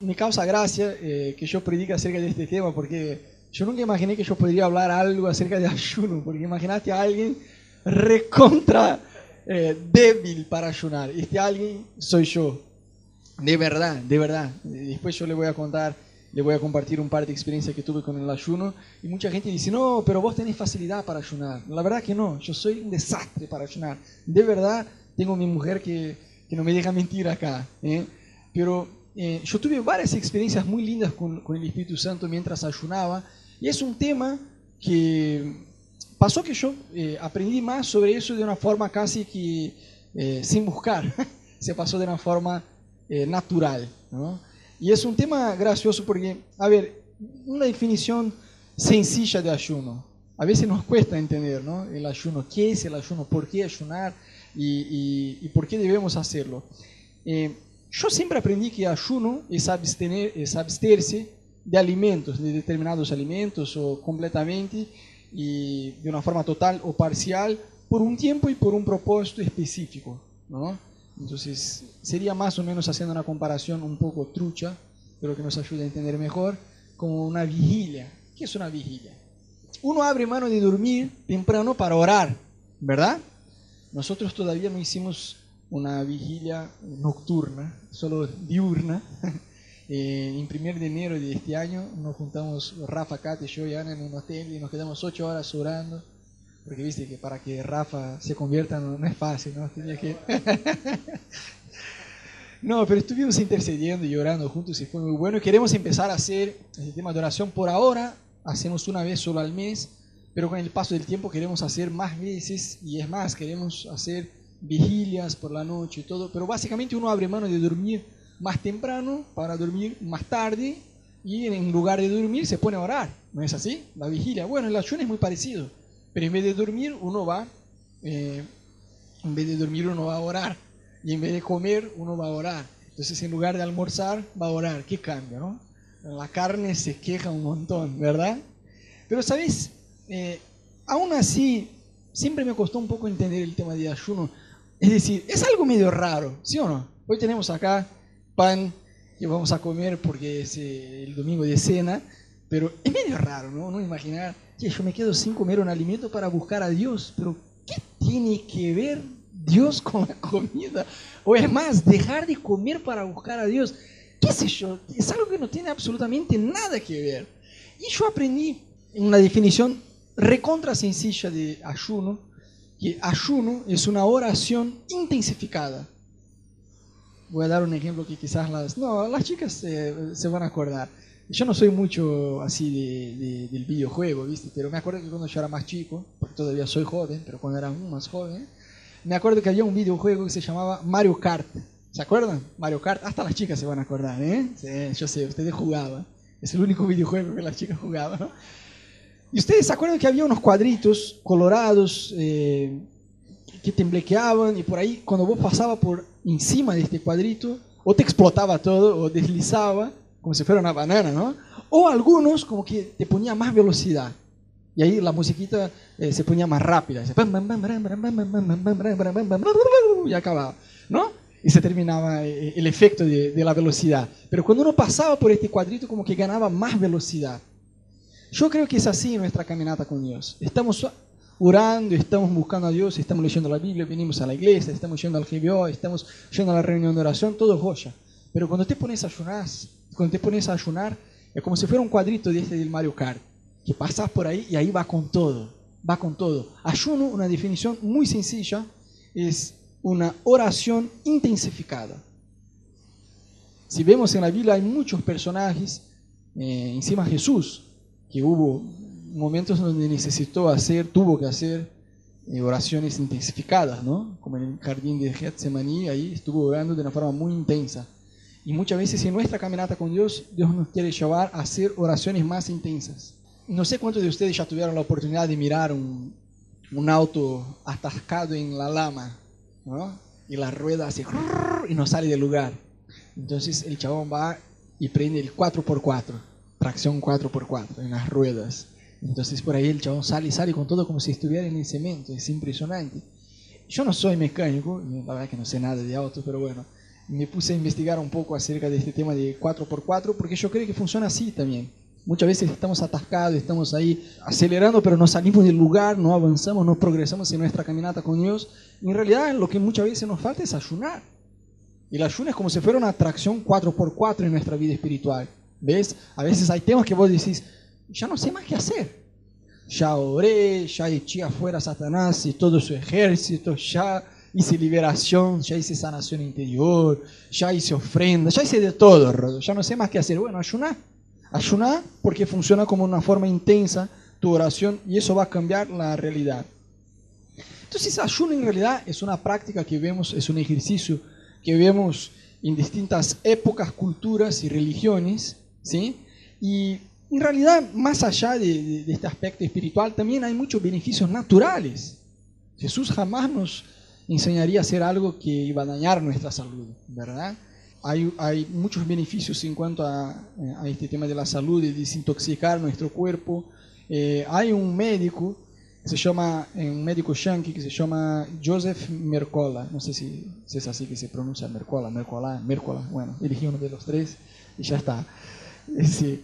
Me causa gracia eh, que yo predique acerca de este tema porque yo nunca imaginé que yo podría hablar algo acerca de ayuno, porque imaginaste a alguien recontra eh, débil para ayunar. Este alguien soy yo. De verdad, de verdad. Después yo le voy a contar, le voy a compartir un par de experiencias que tuve con el ayuno. Y mucha gente dice, no, pero vos tenés facilidad para ayunar. La verdad que no, yo soy un desastre para ayunar. De verdad, tengo mi mujer que, que no me deja mentir acá. ¿eh? Pero eh, yo tuve varias experiencias muy lindas con, con, el Espíritu Santo mientras ayunaba y es un tema que pasó que yo eh, aprendí más sobre eso de una forma casi que eh, sin buscar, se pasó de una forma eh, natural. ¿no? Y es un tema gracioso porque, a ver, una definición sencilla de ayuno. A veces nos cuesta entender ¿no? el ayuno, qué es el ayuno, por qué ayunar y, y, y por qué debemos hacerlo. Eh, yo siempre aprendí que ayuno es, abstener, es absterse de alimentos, de determinados alimentos o completamente y de una forma total o parcial por un tiempo y por un propósito específico. ¿no? Entonces sería más o menos haciendo una comparación un poco trucha, pero que nos ayude a entender mejor, como una vigilia. ¿Qué es una vigilia? Uno abre mano de dormir temprano para orar, ¿verdad? Nosotros todavía no hicimos una vigilia nocturna, solo diurna. Eh, en primer de enero de este año nos juntamos Rafa, Kate, yo y Ana en un hotel y nos quedamos ocho horas orando. Porque viste que para que Rafa se convierta no, no es fácil, ¿no? Tenía que... no, pero estuvimos intercediendo y orando juntos y fue muy bueno. Queremos empezar a hacer el tema de oración por ahora. Hacemos una vez solo al mes, pero con el paso del tiempo queremos hacer más veces y es más, queremos hacer vigilias por la noche y todo, pero básicamente uno abre mano de dormir más temprano para dormir más tarde y en lugar de dormir se pone a orar, ¿no es así? La vigilia. Bueno, el ayuno es muy parecido, pero en vez de dormir uno va, eh, en vez de dormir uno va a orar y en vez de comer uno va a orar. Entonces en lugar de almorzar va a orar. ¿Qué cambia, no? La carne se queja un montón, ¿verdad? Pero sabes, eh, aún así siempre me costó un poco entender el tema de ayuno es decir, es algo medio raro, ¿sí o no? Hoy tenemos acá pan que vamos a comer porque es eh, el domingo de cena, pero es medio raro, ¿no? No imaginar, que yo me quedo sin comer un alimento para buscar a Dios, pero ¿qué tiene que ver Dios con la comida? O es más, dejar de comer para buscar a Dios. ¿Qué sé yo? Es algo que no tiene absolutamente nada que ver. Y yo aprendí una definición recontra sencilla de ayuno, que ayuno es una oración intensificada. Voy a dar un ejemplo que quizás las, no, las chicas se, se van a acordar. Yo no soy mucho así de, de, del videojuego, ¿viste? Pero me acuerdo que cuando yo era más chico, porque todavía soy joven, pero cuando era aún más joven, me acuerdo que había un videojuego que se llamaba Mario Kart. ¿Se acuerdan? Mario Kart, hasta las chicas se van a acordar, ¿eh? Sí, yo sé, ustedes jugaban. Es el único videojuego que las chicas jugaban, ¿no? Y ustedes se acuerdan que había unos cuadritos colorados eh, que temblequeaban y por ahí cuando vos pasabas por encima de este cuadrito, o te explotaba todo, o deslizaba, como si fuera una banana, ¿no? O algunos como que te ponía más velocidad. Y ahí la musiquita eh, se ponía más rápida. Y acababa, ¿no? Y se terminaba el efecto de, de la velocidad. Pero cuando uno pasaba por este cuadrito, como que ganaba más velocidad. Yo creo que es así nuestra caminata con Dios. Estamos orando, estamos buscando a Dios, estamos leyendo la Biblia, venimos a la iglesia, estamos yendo al GBO, estamos yendo a la reunión de oración, todo es joya. Pero cuando te pones a ayunar, cuando te pones a ayunar, es como si fuera un cuadrito de este del Mario Kart, que pasas por ahí y ahí va con todo, va con todo. Ayuno, una definición muy sencilla, es una oración intensificada. Si vemos en la Biblia hay muchos personajes, eh, encima Jesús, que hubo momentos donde necesitó hacer, tuvo que hacer eh, oraciones intensificadas, ¿no? Como en el jardín de Getsemaní, ahí estuvo orando de una forma muy intensa. Y muchas veces en nuestra caminata con Dios, Dios nos quiere llevar a hacer oraciones más intensas. No sé cuántos de ustedes ya tuvieron la oportunidad de mirar un, un auto atascado en la lama, ¿no? Y la rueda hace y no sale del lugar. Entonces el chabón va y prende el 4x4 tracción 4x4 en las ruedas. Entonces por ahí el chabón sale y sale con todo como si estuviera en el cemento, es impresionante. Yo no soy mecánico, la verdad que no sé nada de autos, pero bueno, me puse a investigar un poco acerca de este tema de 4x4, porque yo creo que funciona así también. Muchas veces estamos atascados, estamos ahí acelerando, pero no salimos del lugar, no avanzamos, no progresamos en nuestra caminata con Dios. En realidad lo que muchas veces nos falta es ayunar. Y el ayuno es como si fuera una atracción 4x4 en nuestra vida espiritual. ¿Ves? A veces hay temas que vos decís, ya no sé más qué hacer. Ya oré, ya eché afuera a Satanás y todo su ejército, ya hice liberación, ya hice sanación interior, ya hice ofrenda, ya hice de todo, ya no sé más qué hacer. Bueno, ayunar. Ayunar porque funciona como una forma intensa tu oración y eso va a cambiar la realidad. Entonces, ayuno en realidad es una práctica que vemos, es un ejercicio que vemos en distintas épocas, culturas y religiones, ¿sí? Y en realidad, más allá de, de, este aspecto espiritual, también hay muchos beneficios naturales. Jesús jamás nos enseñaría a hacer algo que iba a dañar nuestra salud, ¿verdad? Hay, hay muchos beneficios en cuanto a, a, este tema de la salud, de desintoxicar nuestro cuerpo. Eh, hay un médico que se llama, un médico yankee que se llama Joseph Mercola, no sé si, si es así que se pronuncia Mercola, Mercola, Mercola, bueno, elegí uno de los tres y ya está. Sí.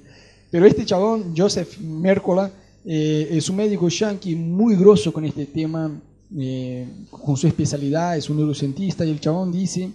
Pero este chabón, Joseph Mercola, eh, es un médico yankee muy grosso con este tema, eh, con su especialidad, es un neurocientista, y el chabón dice,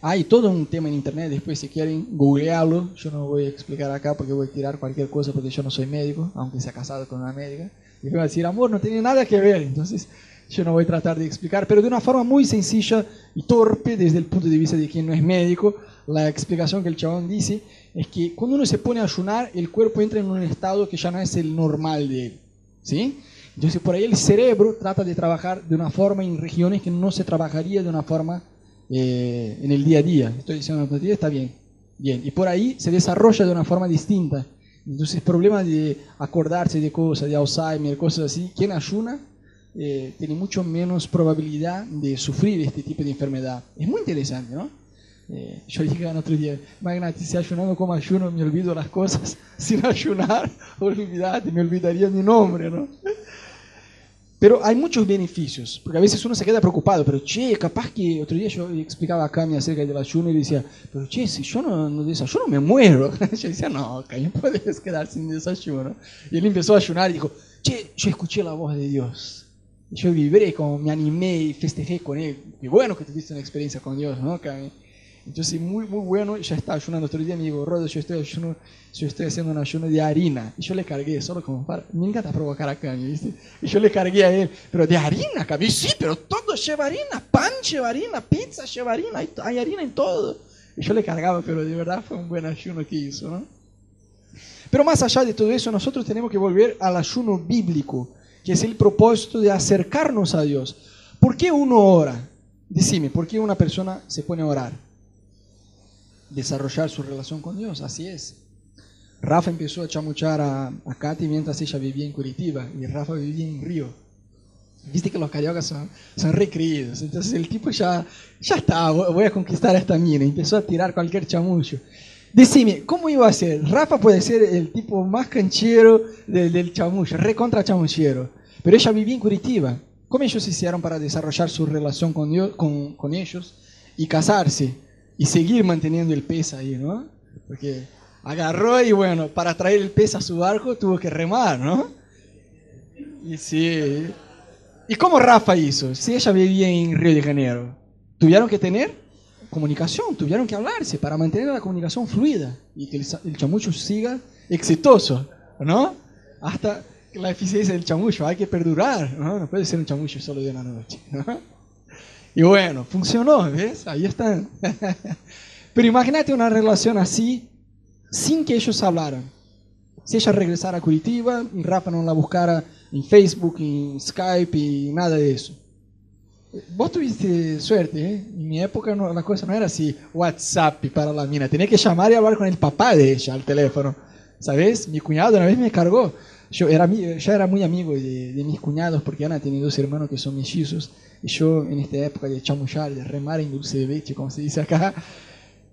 hay todo un tema en internet, después si quieren googlearlo, yo no voy a explicar acá porque voy a tirar cualquier cosa porque yo no soy médico, aunque sea casado con una médica, y voy a decir, amor, no tiene nada que ver, entonces yo no voy a tratar de explicar, pero de una forma muy sencilla y torpe desde el punto de vista de quien no es médico, la explicación que el chabón dice es que cuando uno se pone a ayunar, el cuerpo entra en un estado que ya no es el normal de él. ¿sí? Entonces por ahí el cerebro trata de trabajar de una forma en regiones que no se trabajaría de una forma eh, en el día a día. Estoy diciendo, está bien. Bien. Y por ahí se desarrolla de una forma distinta. Entonces, problemas de acordarse de cosas, de Alzheimer, cosas así, quien ayuna eh, tiene mucho menos probabilidad de sufrir este tipo de enfermedad. Es muy interesante, ¿no? Eh, yo dije el otro día, imagínate, si ayunando como ayuno me olvido las cosas, sin ayunar, olvidate, me olvidaría mi nombre, ¿no? Pero hay muchos beneficios, porque a veces uno se queda preocupado, pero che, capaz que otro día yo explicaba a Cami acerca del ayuno y decía, pero che, si yo no, no desayuno me muero. Yo decía, no, Cami, puedes quedar sin desayuno. Y él empezó a ayunar y dijo, che, yo escuché la voz de Dios. Y yo vibré, como me animé y festejé con él. Y bueno que tuviste una experiencia con Dios, ¿no, Cami? Entonces, muy, muy bueno, ya está ayunando. Otro día me dijo, Rodo, yo estoy, ayuno, yo estoy haciendo un ayuno de harina. Y yo le cargué, solo como para, me encanta provocar a Cami, ¿viste? Y yo le cargué a él, pero de harina, Cami, sí, pero todo lleva harina, pan lleva harina, pizza lleva harina, hay, hay harina en todo. Y yo le cargaba, pero de verdad fue un buen ayuno que hizo, ¿no? Pero más allá de todo eso, nosotros tenemos que volver al ayuno bíblico, que es el propósito de acercarnos a Dios. ¿Por qué uno ora? Decime, ¿por qué una persona se pone a orar? Desarrollar su relación con Dios, así es. Rafa empezó a chamuchar a, a Katy mientras ella vivía en Curitiba y Rafa vivía en Río. Viste que los cariocas son, son entonces el tipo ya, ya está, voy a conquistar a esta mina, empezó a tirar cualquier chamucho. Decime, ¿cómo iba a ser? Rafa puede ser el tipo más canchero del, del chamucho, recontra chamuchero, pero ella vivía en Curitiba. ¿Cómo ellos hicieron para desarrollar su relación con, Dios, con, con ellos y casarse? Y seguir manteniendo el pez ahí, ¿no? Porque agarró y bueno, para traer el pez a su barco tuvo que remar, ¿no? Y sí. ¿Y cómo Rafa hizo? Si ella vivía en Río de Janeiro, tuvieron que tener comunicación, tuvieron que hablarse para mantener la comunicación fluida y que el, chamucho siga exitoso, ¿no? Hasta la eficiencia del chamucho, hay que perdurar, ¿no? No puede ser un chamucho solo de una noche, ¿no? Y bueno, funcionó, ¿ves? Ahí están. Pero imagínate una relación así, sin que ellos hablaran. Si ella regresara a Curitiba Rafa no la buscara en Facebook, en Skype y nada de eso. Vos tuviste suerte, ¿eh? En mi época la cosa no era así, WhatsApp para la mina. Tenía que llamar y hablar con el papá de ella al teléfono. ¿Sabes? Mi cuñado una vez me cargó. Yo era, ya era muy amigo de, mis cuñados porque Ana tiene dos hermanos que son mellizos. Y yo en esta época de chamullar, de remar en dulce de leche, como se dice acá,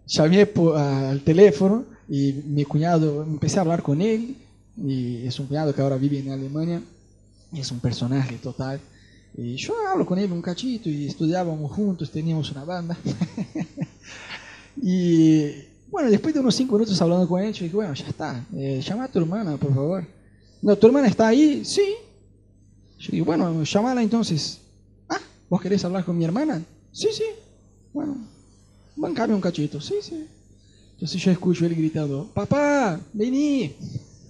llamé al teléfono y mi cuñado, empecé a hablar con él. Y es un cuñado que ahora vive en Alemania. Y es un personaje total. Y yo hablo con él un cachito y estudiábamos juntos, teníamos una banda. y bueno, después de unos cinco minutos hablando con él, yo dije, bueno, ya está, eh, llama a tu hermana, por favor. No, ¿tu hermana está ahí? Sí. Yo digo, bueno, llámala entonces. Ah, ¿vos querés hablar con mi hermana? Sí, sí. Bueno, bancame un cachito. Sí, sí. Entonces yo escucho él gritando, papá, vení.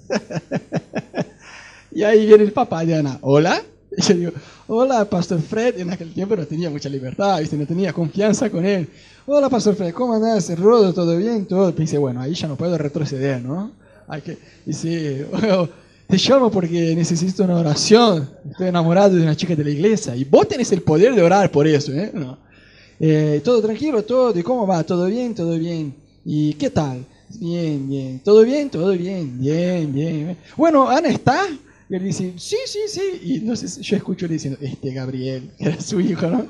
y ahí viene el papá de Ana, ¿hola? Y yo digo, hola, Pastor Fred. En aquel tiempo no tenía mucha libertad, ¿viste? no tenía confianza con él. Hola, Pastor Fred, ¿cómo andás? Rodo, ¿todo bien? Todo. Pensé, bueno, ahí ya no puedo retroceder, ¿no? Hay que, dice, te llamo porque necesito una oración. Estoy enamorado de una chica de la iglesia. Y vos tenés el poder de orar por eso, ¿eh? eh todo tranquilo, todo. ¿Y cómo va? ¿Todo bien? ¿Todo bien? ¿Y qué tal? Bien, bien. ¿Todo bien? Todo bien. Bien, bien. Bueno, Ana está. Y él dice, sí, sí, sí. Y entonces yo escucho diciendo, este Gabriel, que era su hijo, ¿no?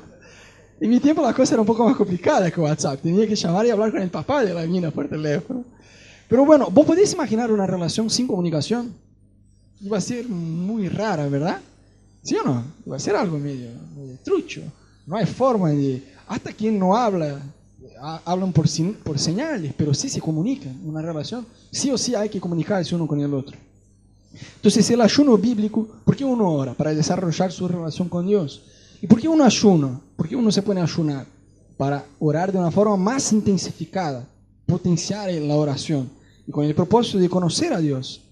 En mi tiempo la cosa era un poco más complicada que WhatsApp. Tenía que llamar y hablar con el papá de la mina por teléfono. Pero bueno, vos podés imaginar una relación sin comunicación. Iba a ser muy rara, ¿verdad? ¿Sí o no? Iba a ser algo medio, medio trucho. No hay forma de... Hasta quien no habla hablan por, por señales, pero sí se comunican. Una relación, sí o sí hay que comunicarse uno con el otro. Entonces, el ayuno bíblico, ¿por qué uno ora? Para desarrollar su relación con Dios. ¿Y por qué uno ayuna? ¿Por qué uno se pone a ayunar? Para orar de una forma más intensificada, potenciar la oración y con el propósito de conocer a Dios.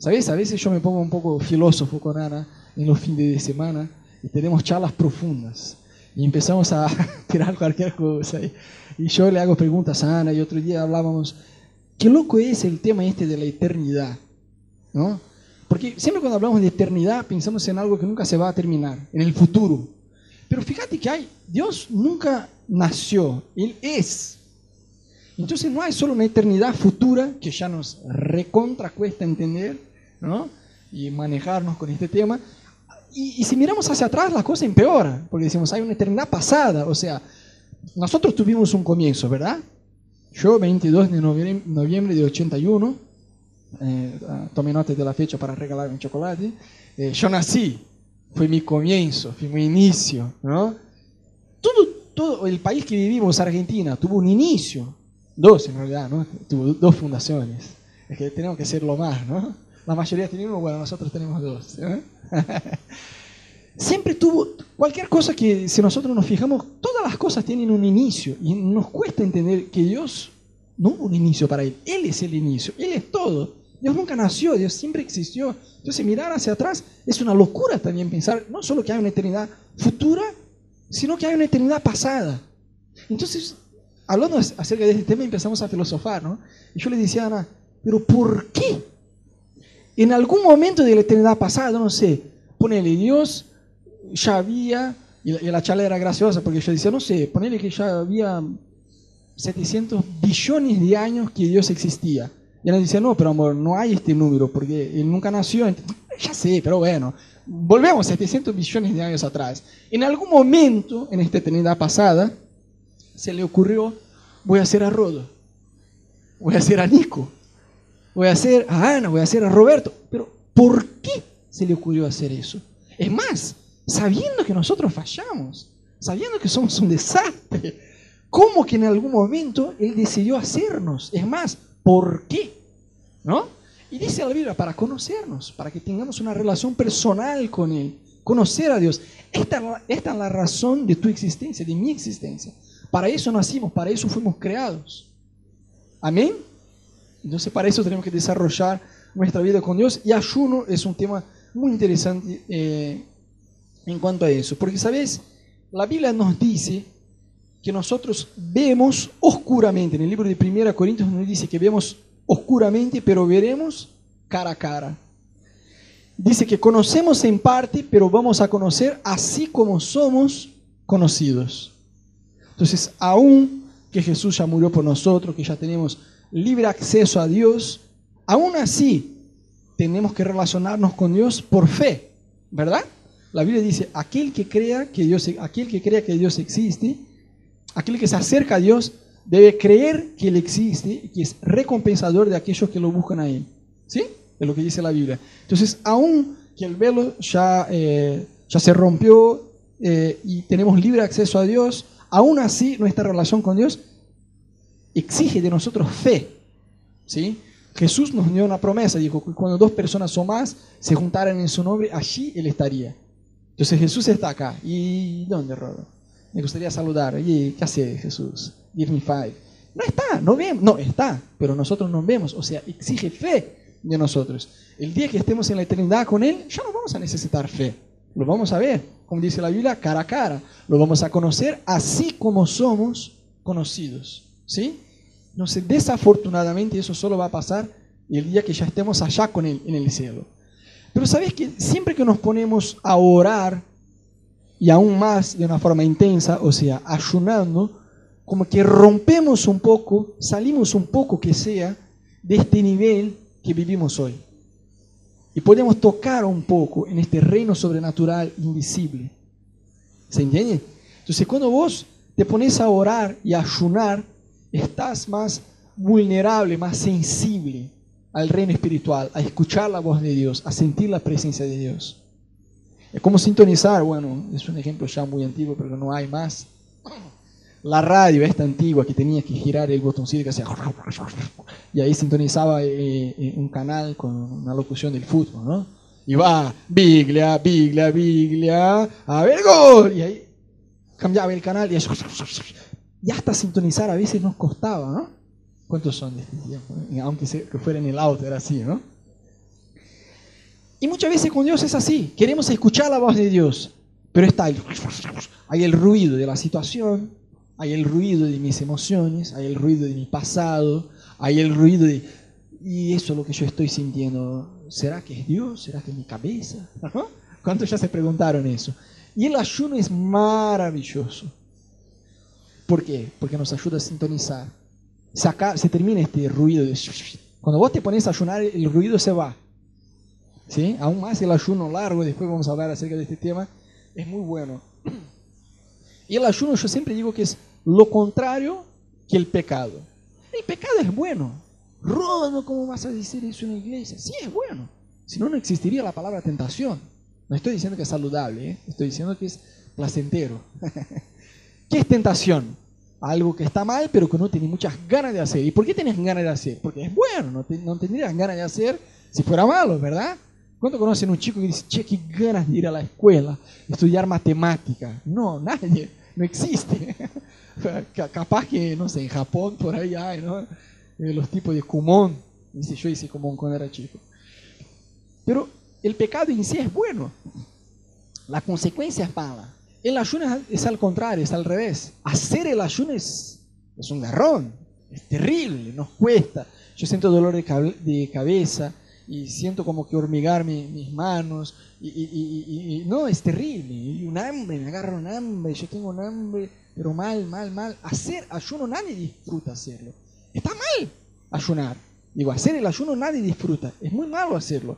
¿Sabes? A veces yo me pongo un poco filósofo con Ana en los fines de semana y tenemos charlas profundas y empezamos a tirar cualquier cosa. Y, yo le hago preguntas a Ana y otro día hablábamos, qué loco es el tema este de la eternidad, ¿no? Porque siempre cuando hablamos de eternidad pensamos en algo que nunca se va a terminar, en el futuro. Pero fíjate que hay, Dios nunca nació, Él es. Entonces no hay solo una eternidad futura que ya nos recontra cuesta entender, ¿no? Y manejarnos con este tema, y, si miramos hacia atrás, la cosa empeora, porque decimos, hay una eternidad pasada. O sea, nosotros tuvimos un comienzo, ¿verdad? Yo, 22 de noviembre, de 81, eh, ah, tomé nota de la fecha para regalar un chocolate. Eh, yo nací, fue mi comienzo, fue mi inicio, ¿no? Todo, todo el país que vivimos, Argentina, tuvo un inicio, dos en realidad, ¿no? Tuvo dos fundaciones. Es que tenemos que ser lo más, ¿no? La mayoría tenemos, bueno, nosotros tenemos dos. Siempre tuvo, cualquier cosa que si nosotros nos fijamos, todas las cosas tienen un inicio y nos cuesta entender que Dios no hubo un inicio para Él, Él es el inicio, Él es todo. Dios nunca nació, Dios siempre existió. Entonces mirar hacia atrás es una locura también pensar, no solo que hay una eternidad futura, sino que hay una eternidad pasada. Entonces, hablando acerca de este tema, empezamos a filosofar, ¿no? Y yo le decía a Ana, pero ¿por qué en algún momento de la eternidad pasada, no sé, ponele, Dios ya había, y la, charla era graciosa porque yo decía, no sé, ponele que ya había 700 billones de años que Dios existía. Y él decía, no, pero amor, no hay este número porque Él nunca nació. Ya sé, pero bueno, volvemos 700 billones de años atrás. En algún momento, en esta eternidad pasada, se le ocurrió, voy a hacer a Rodo, voy a hacer a Nico, voy a hacer a Ana, voy a hacer a Roberto. Pero ¿por qué se le ocurrió hacer eso? Es más, sabiendo que nosotros fallamos, sabiendo que somos un desastre, ¿cómo que en algún momento Él decidió hacernos? Es más, ¿por qué? ¿No? Y dice la Biblia, para conocernos, para que tengamos una relación personal con Él, conocer a Dios. Esta, esta es la razón de tu existencia, de mi existencia. Para eso nacimos, para eso fuimos creados. Amén. Entonces para eso tenemos que desarrollar nuestra vida con Dios y ayuno es un tema muy interesante eh, en cuanto a eso. Porque, ¿sabes? La Biblia nos dice que nosotros vemos oscuramente. En el libro de 1 Corintios nos dice que vemos oscuramente, pero veremos cara a cara. Dice que conocemos en parte, pero vamos a conocer así como somos conocidos. Entonces, aún que Jesús ya murió por nosotros, que ya tenemos libre acceso a Dios, aún así tenemos que relacionarnos con Dios por fe, ¿verdad? La Biblia dice, aquel que crea que Dios, aquel que crea que Dios existe, aquel que se acerca a Dios, debe creer que Él existe y que es recompensador de aquellos que lo buscan a Él. ¿Sí? Es lo que dice la Biblia. Entonces, aún que el velo ya, eh, ya se rompió, eh, y tenemos libre acceso a Dios, aún así nuestra relación con Dios exige de nosotros fe. ¿sí? Jesús nos dio una promesa, dijo que cuando dos personas o más se juntaran en su nombre, allí Él estaría. Entonces Jesús está acá. ¿Y dónde, Rodo? Me gustaría saludar. ¿Y qué hace Jesús? Give me five. No está, no vemos. No, está, pero nosotros no vemos. O sea, exige fe de nosotros. El día que estemos en la eternidad con Él, ya no vamos a necesitar fe. Lo vamos a ver, como dice la Biblia, cara a cara. Lo vamos a conocer así como somos conocidos. ¿Sí? No sé, desafortunadamente eso solo va a pasar el día que ya estemos allá con Él en el cielo. Pero sabes que siempre que nos ponemos a orar, y aún más de una forma intensa, o sea, ayunando, como que rompemos un poco, salimos un poco que sea de este nivel que vivimos hoy. Y podemos tocar un poco en este reino sobrenatural invisible. ¿Se entiende? Entonces cuando vos te pones a orar y a ayunar, estás más vulnerable, más sensible al reino espiritual, a escuchar la voz de Dios, a sentir la presencia de Dios. Es como sintonizar, bueno, es un ejemplo ya muy antiguo, pero no hay más. La radio esta antigua que tenía que girar el botoncito que hacía y ahí sintonizaba eh, eh, un canal con una locución del fútbol, ¿no? Y va, Biglia, Biglia, Biglia, a ver gol. Y ahí cambiaba el canal y, y hasta sintonizar a veces nos costaba, ¿no? ¿Cuántos son de este tiempo? Aunque fuera en el auto, era así, ¿no? Y muchas veces con Dios es así. Queremos escuchar la voz de Dios, pero está ahí. Hay el ruido de la situación, hay el ruido de mis emociones, hay el ruido de mi pasado, hay el ruido de... Y eso es lo que yo estoy sintiendo. ¿Será que es Dios? ¿Será que es mi cabeza? ¿Cuántos ya se preguntaron eso? Y el ayuno es maravilloso. ¿Por qué? Porque nos ayuda a sintonizar se termina este ruido. De... Cuando vos te pones a ayunar, el ruido se va. ¿Sí? Aún más el ayuno largo, después vamos a hablar acerca de este tema, es muy bueno. Y el ayuno yo siempre digo que es lo contrario que el pecado. El pecado es bueno. Rodo, ¿cómo vas a decir eso en la iglesia? Sí, es bueno. Si no, no existiría la palabra tentación. No estoy diciendo que es saludable, ¿eh? estoy diciendo que es placentero. ¿Qué es tentación? algo que está mal, pero que no tiene muchas ganas de hacer. ¿Y por qué tienes ganas de hacer? Porque es bueno, no, no tendrías ganas de hacer si fuera malo, ¿verdad? ¿Cuánto conocen un chico que dice, che, qué ganas de ir a la escuela, estudiar matemática? No, nadie, no existe. Capaz que, no sé, en Japón por ahí hay, ¿no? Eh, los tipos de Kumon, dice yo hice Kumon cuando era chico. Pero el pecado en sí es bueno, la consecuencia es mala. El ayuno es al contrario, es al revés. Hacer el ayuno es, un garrón, es terrible, nos cuesta. Yo siento dolor de, cabeza y siento como que hormigar mis manos y, no, es terrible. Y un hambre, me agarro un hambre, yo tengo un hambre, pero mal, mal, mal. Hacer ayuno nadie disfruta hacerlo. Está mal ayunar. Digo, hacer el ayuno nadie disfruta. Es muy malo hacerlo.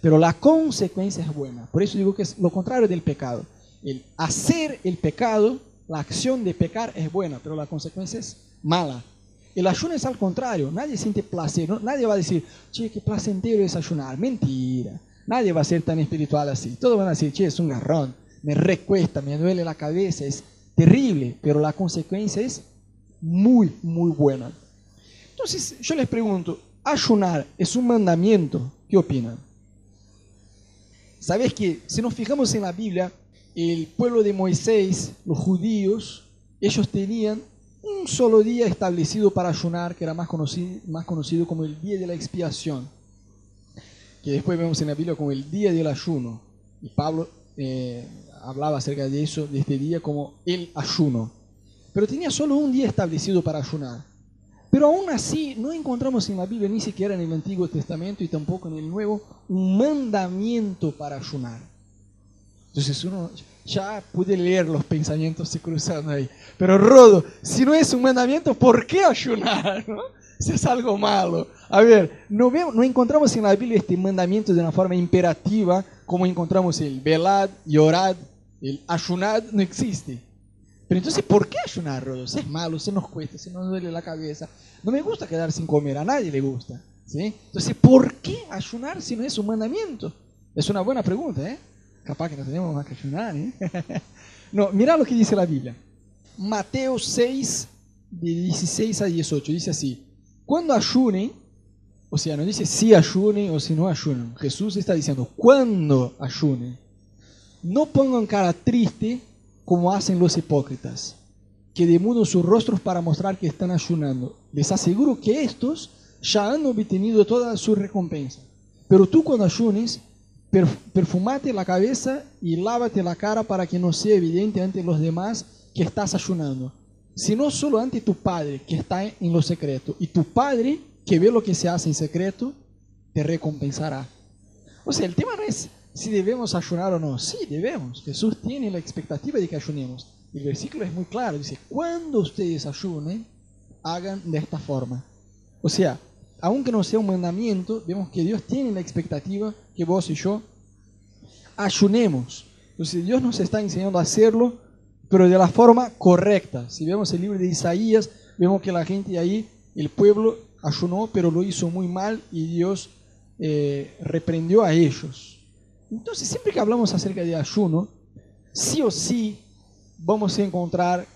Pero la consecuencia es buena. Por eso digo que es lo contrario del pecado. El hacer el pecado, la acción de pecar es buena, pero la consecuencia es mala. El ayuno es al contrario, nadie siente placer, nadie va a decir, che, qué placentero es ayunar. Mentira, nadie va a ser tan espiritual así. Todos van a decir, che, es un garrón, me recuesta, me duele la cabeza, es terrible, pero la consecuencia es muy, muy buena. Entonces, yo les pregunto, ¿ayunar es un mandamiento? ¿Qué opinan? Sabes que si nos fijamos en la Biblia, el pueblo de Moisés, los judíos, ellos tenían un solo día establecido para ayunar, que era más conocido, como el día de la expiación, que después vemos en la Biblia como el día del ayuno. Y Pablo eh, hablaba acerca de eso, de este día, como el ayuno. Pero tenía solo un día establecido para ayunar. Pero aún así no encontramos en la Biblia, ni siquiera en el Antiguo Testamento y tampoco en el Nuevo, un mandamiento para ayunar. Entonces uno ya puede leer los pensamientos se cruzando ahí. Pero Rodo, si no es un mandamiento, ¿por qué ayunar? Si es algo malo. A ver, no, vemos, no encontramos en la Biblia este mandamiento de una forma imperativa, como encontramos el velad y orad, el ayunad no existe. Pero entonces, ¿por qué ayunar, Rodo? Si es malo, se nos cuesta, se nos duele la cabeza. No me gusta quedar sin comer, a nadie le gusta. ¿sí? Entonces, ¿por qué ayunar si no es un mandamiento? Es una buena pregunta, ¿eh? Capaz que no tenemos que ayunar, ¿eh? no, mira lo que dice la Biblia. Mateo 6, de 16 a 18, dice así. Cuando ayunen, o sea, no dice si ayunen o si no ayunen. Jesús está diciendo, cuando ayunen, no pongan cara triste como hacen los hipócritas, que demudan sus rostros para mostrar que están ayunando. Les aseguro que estos ya han obtenido toda su recompensa. Pero tú cuando ayunes, perfumate la cabeza y lávate la cara para que no sea evidente ante los demás que estás ayunando, sino solo ante tu Padre que está en lo secreto. Y tu Padre, que ve lo que se hace en secreto, te recompensará. O sea, el tema no es si debemos ayunar o no. Sí, debemos. Jesús tiene la expectativa de que ayunemos. El versículo es muy claro. Dice, cuando ustedes ayunen, hagan de esta forma. O sea, aunque no sea un mandamiento, vemos que Dios tiene la expectativa que vos y yo ayunemos. Entonces Dios nos está enseñando a hacerlo, pero de la forma correcta. Si vemos el libro de Isaías, vemos que la gente ahí, el pueblo ayunó, pero lo hizo muy mal y Dios eh, reprendió a ellos. Entonces, siempre que hablamos acerca de ayuno, sí o sí vamos a encontrar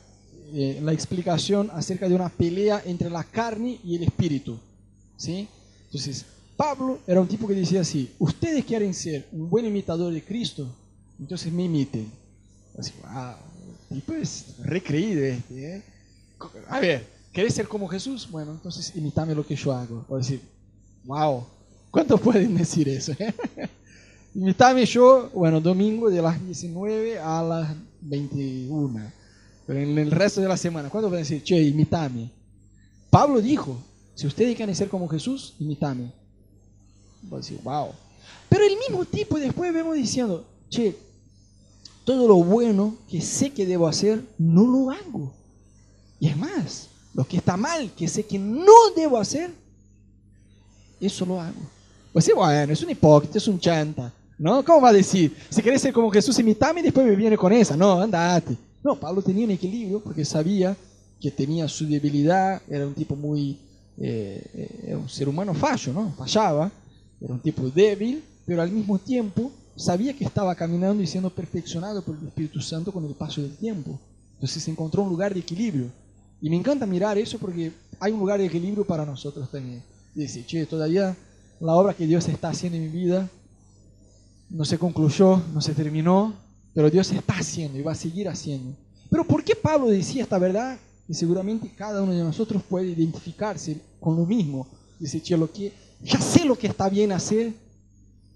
eh, la explicación acerca de una pelea entre la carne y el espíritu. ¿Sí? Entonces, Pablo era un tipo que decía así, ustedes quieren ser un buen imitador de Cristo, entonces me imiten. Así, wow, tipo es recreído este, ¿eh? A ver, ¿querés ser como Jesús? Bueno, entonces imitame lo que yo hago. O decir, wow, ¿cuántos pueden decir eso? imitame yo, bueno, domingo de las 19 a las 21. Pero en el resto de la semana, ¿cuántos pueden decir, che, imitame? Pablo dijo, si ustedes quieren ser como Jesús, imitame. Voy a decir, wow. Pero el mismo tipo después vemos diciendo, che, todo lo bueno que sé que debo hacer, no lo hago. Y es más, lo que está mal, que sé que no debo hacer, eso lo hago. Sí, bueno, es un hipócrita, es un chanta. ¿No? ¿Cómo va a decir? Si querés ser como Jesús, imitame y después me viene con esa. No, andate. No, Pablo tenía un equilibrio porque sabía que tenía su debilidad, era un tipo muy eh, era un ser humano fallo, ¿no? Fallaba, era un tipo débil, pero al mismo tiempo sabía que estaba caminando y siendo perfeccionado por el Espíritu Santo con el paso del tiempo. Entonces se encontró un lugar de equilibrio. Y me encanta mirar eso porque hay un lugar de equilibrio para nosotros también. Dice, che, todavía la obra que Dios está haciendo en mi vida no se concluyó, no se terminó, pero Dios está haciendo y va a seguir haciendo. Pero ¿por qué Pablo decía esta verdad y seguramente cada uno de nosotros puede identificarse con lo mismo. Dice, che, lo que, ya sé lo que está bien hacer,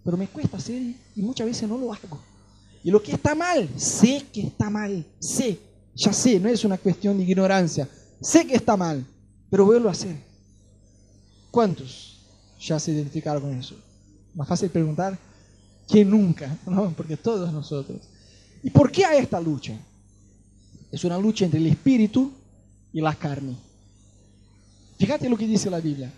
pero me cuesta hacer y muchas veces no lo hago. Y lo que está mal, sé que está mal, sé, ya sé, no es una cuestión de ignorancia, sé que está mal, pero vuelvo a hacer. ¿Cuántos ya se identificaron con eso? Más fácil preguntar que nunca, ¿no? porque todos nosotros. ¿Y por qué hay esta lucha? Es una lucha entre el espíritu y la carne. Fíjate lo que dice la Biblia.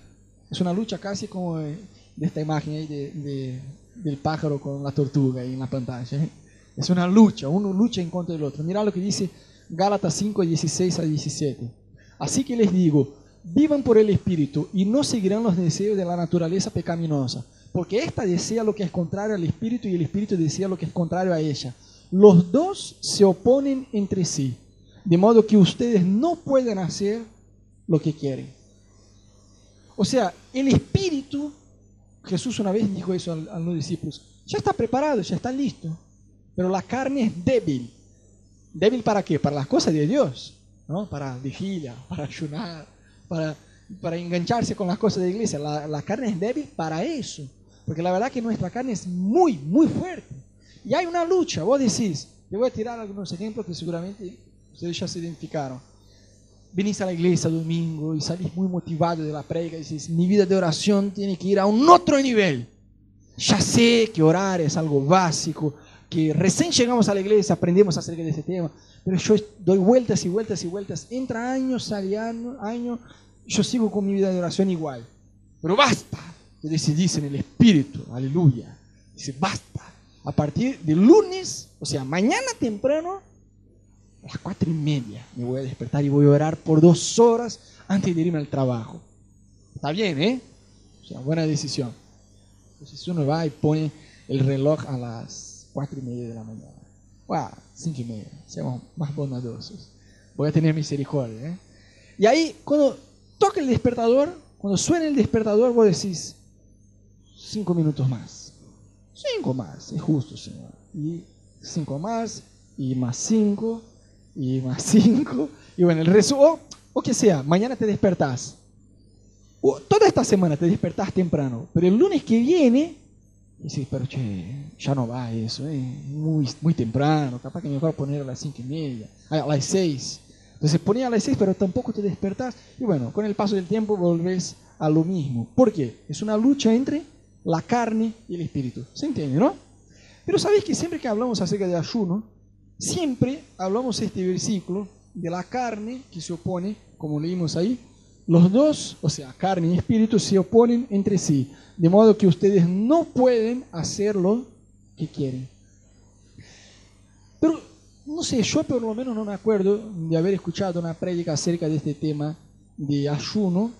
Es una lucha casi como de esta imagen ahí de, del pájaro con la tortuga ahí en la pantalla. ¿eh? Es una lucha, uno lucha en contra del otro. Mira lo que dice Gálatas 5, 16 a 17. Así que les digo, vivan por el Espíritu y no seguirán los deseos de la naturaleza pecaminosa, porque ésta desea lo que es contrario al Espíritu y el Espíritu desea lo que es contrario a ella. Los dos se oponen entre sí de modo que ustedes no pueden hacer lo que quieren. O sea, el espíritu, Jesús una vez dijo eso a, los discípulos, ya está preparado, ya está listo, pero la carne es débil. ¿Débil para qué? Para las cosas de Dios, ¿no? para vigilia, para ayunar, para, para engancharse con las cosas de iglesia. La, la carne es débil para eso, porque la verdad que nuestra carne es muy, muy fuerte. Y hay una lucha, vos decís, te voy a tirar algunos ejemplos que seguramente ustedes ya se identificaron. Venís a la iglesia domingo y salís muy motivado de la predica y dices, mi vida de oración tiene que ir a un otro nivel. Ya sé que orar es algo básico, que recién llegamos a la iglesia aprendemos acerca de ese tema, pero yo doy vueltas y vueltas y vueltas. Entra años, sale año, año, yo sigo con mi vida de oración igual. Pero basta, te decidís en el Espíritu, aleluya. Dice, basta. A partir de lunes, o sea, mañana temprano, las cuatro y media me voy a despertar y voy a orar por dos horas antes de irme al trabajo. Está bien, ¿eh? O sea, buena decisión. Entonces uno va y pone el reloj a las cuatro y media de la mañana. Wow, cinco y media, seamos más bondadosos. Voy a tener misericordia. ¿eh? Y ahí, cuando toca el despertador, cuando suena el despertador, vos decís, cinco minutos más. Cinco más, es justo, Señor. Y cinco más, y más cinco, y más cinco. Y bueno, el resumen, o que sea, mañana te despertás. O toda esta semana te despertás temprano, pero el lunes que viene, dices, pero che, ya no va eso, eh, muy, muy temprano, capaz que mejor poner a las cinco y media, a las seis. Entonces ponía a las seis, pero tampoco te despertás. Y bueno, con el paso del tiempo volvés a lo mismo. ¿Por qué? Es una lucha entre la carne y el espíritu. ¿Se entiende, no? Pero sabéis que siempre que hablamos acerca de ayuno, siempre hablamos este versículo de la carne que se opone, como leímos ahí. Los dos, o sea, carne y espíritu, se oponen entre sí, de modo que ustedes no pueden hacer lo que quieren. Pero, no sé, yo por lo menos no me acuerdo de haber escuchado una prédica acerca de este tema de ayuno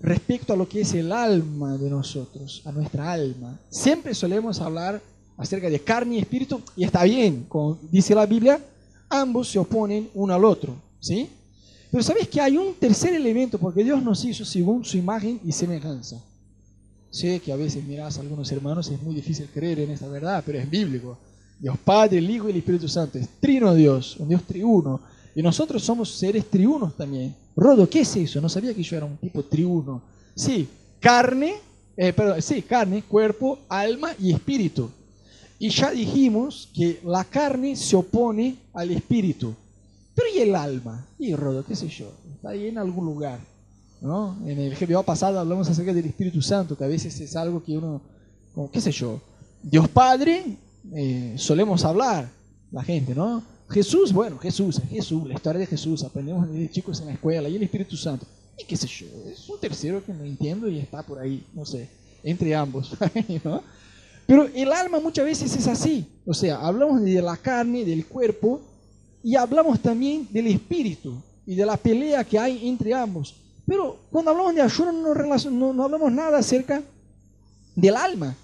respecto a lo que es el alma de nosotros, a nuestra alma. Siempre solemos hablar acerca de carne y espíritu, y está bien, como dice la Biblia, ambos se oponen uno al otro, ¿sí? Pero sabes que hay un tercer elemento, porque Dios nos hizo según su imagen y semejanza. Sé que a veces miras a algunos hermanos, es muy difícil creer en esta verdad, pero es bíblico. Dios Padre, el Hijo y el Espíritu Santo, es trino Dios, un Dios triuno. Y nosotros somos seres triunos también. Rodo, ¿qué es eso? No sabía que yo era un tipo triuno. Sí, carne, eh, sí, carne, cuerpo, alma y espíritu. Y ya dijimos que la carne se opone al espíritu. Pero ¿y el alma? Y Rodo, qué sé yo, está ahí en algún lugar. ¿no? En el GBO pasado hablamos acerca del Espíritu Santo, que a veces es algo que uno, como, qué sé yo, Dios Padre, eh, solemos hablar, la gente, ¿no? Jesús, bueno, Jesús, Jesús, la historia de Jesús, aprendemos desde chicos en la escuela, y el Espíritu Santo. Y qué sé yo, es un tercero que no entiendo y está por ahí, no sé, entre ambos, ¿no? Pero el alma muchas veces es así, o sea, hablamos de la carne, del cuerpo, y hablamos también del espíritu y de la pelea que hay entre ambos. Pero cuando hablamos de ayuno no, no, hablamos nada acerca del alma.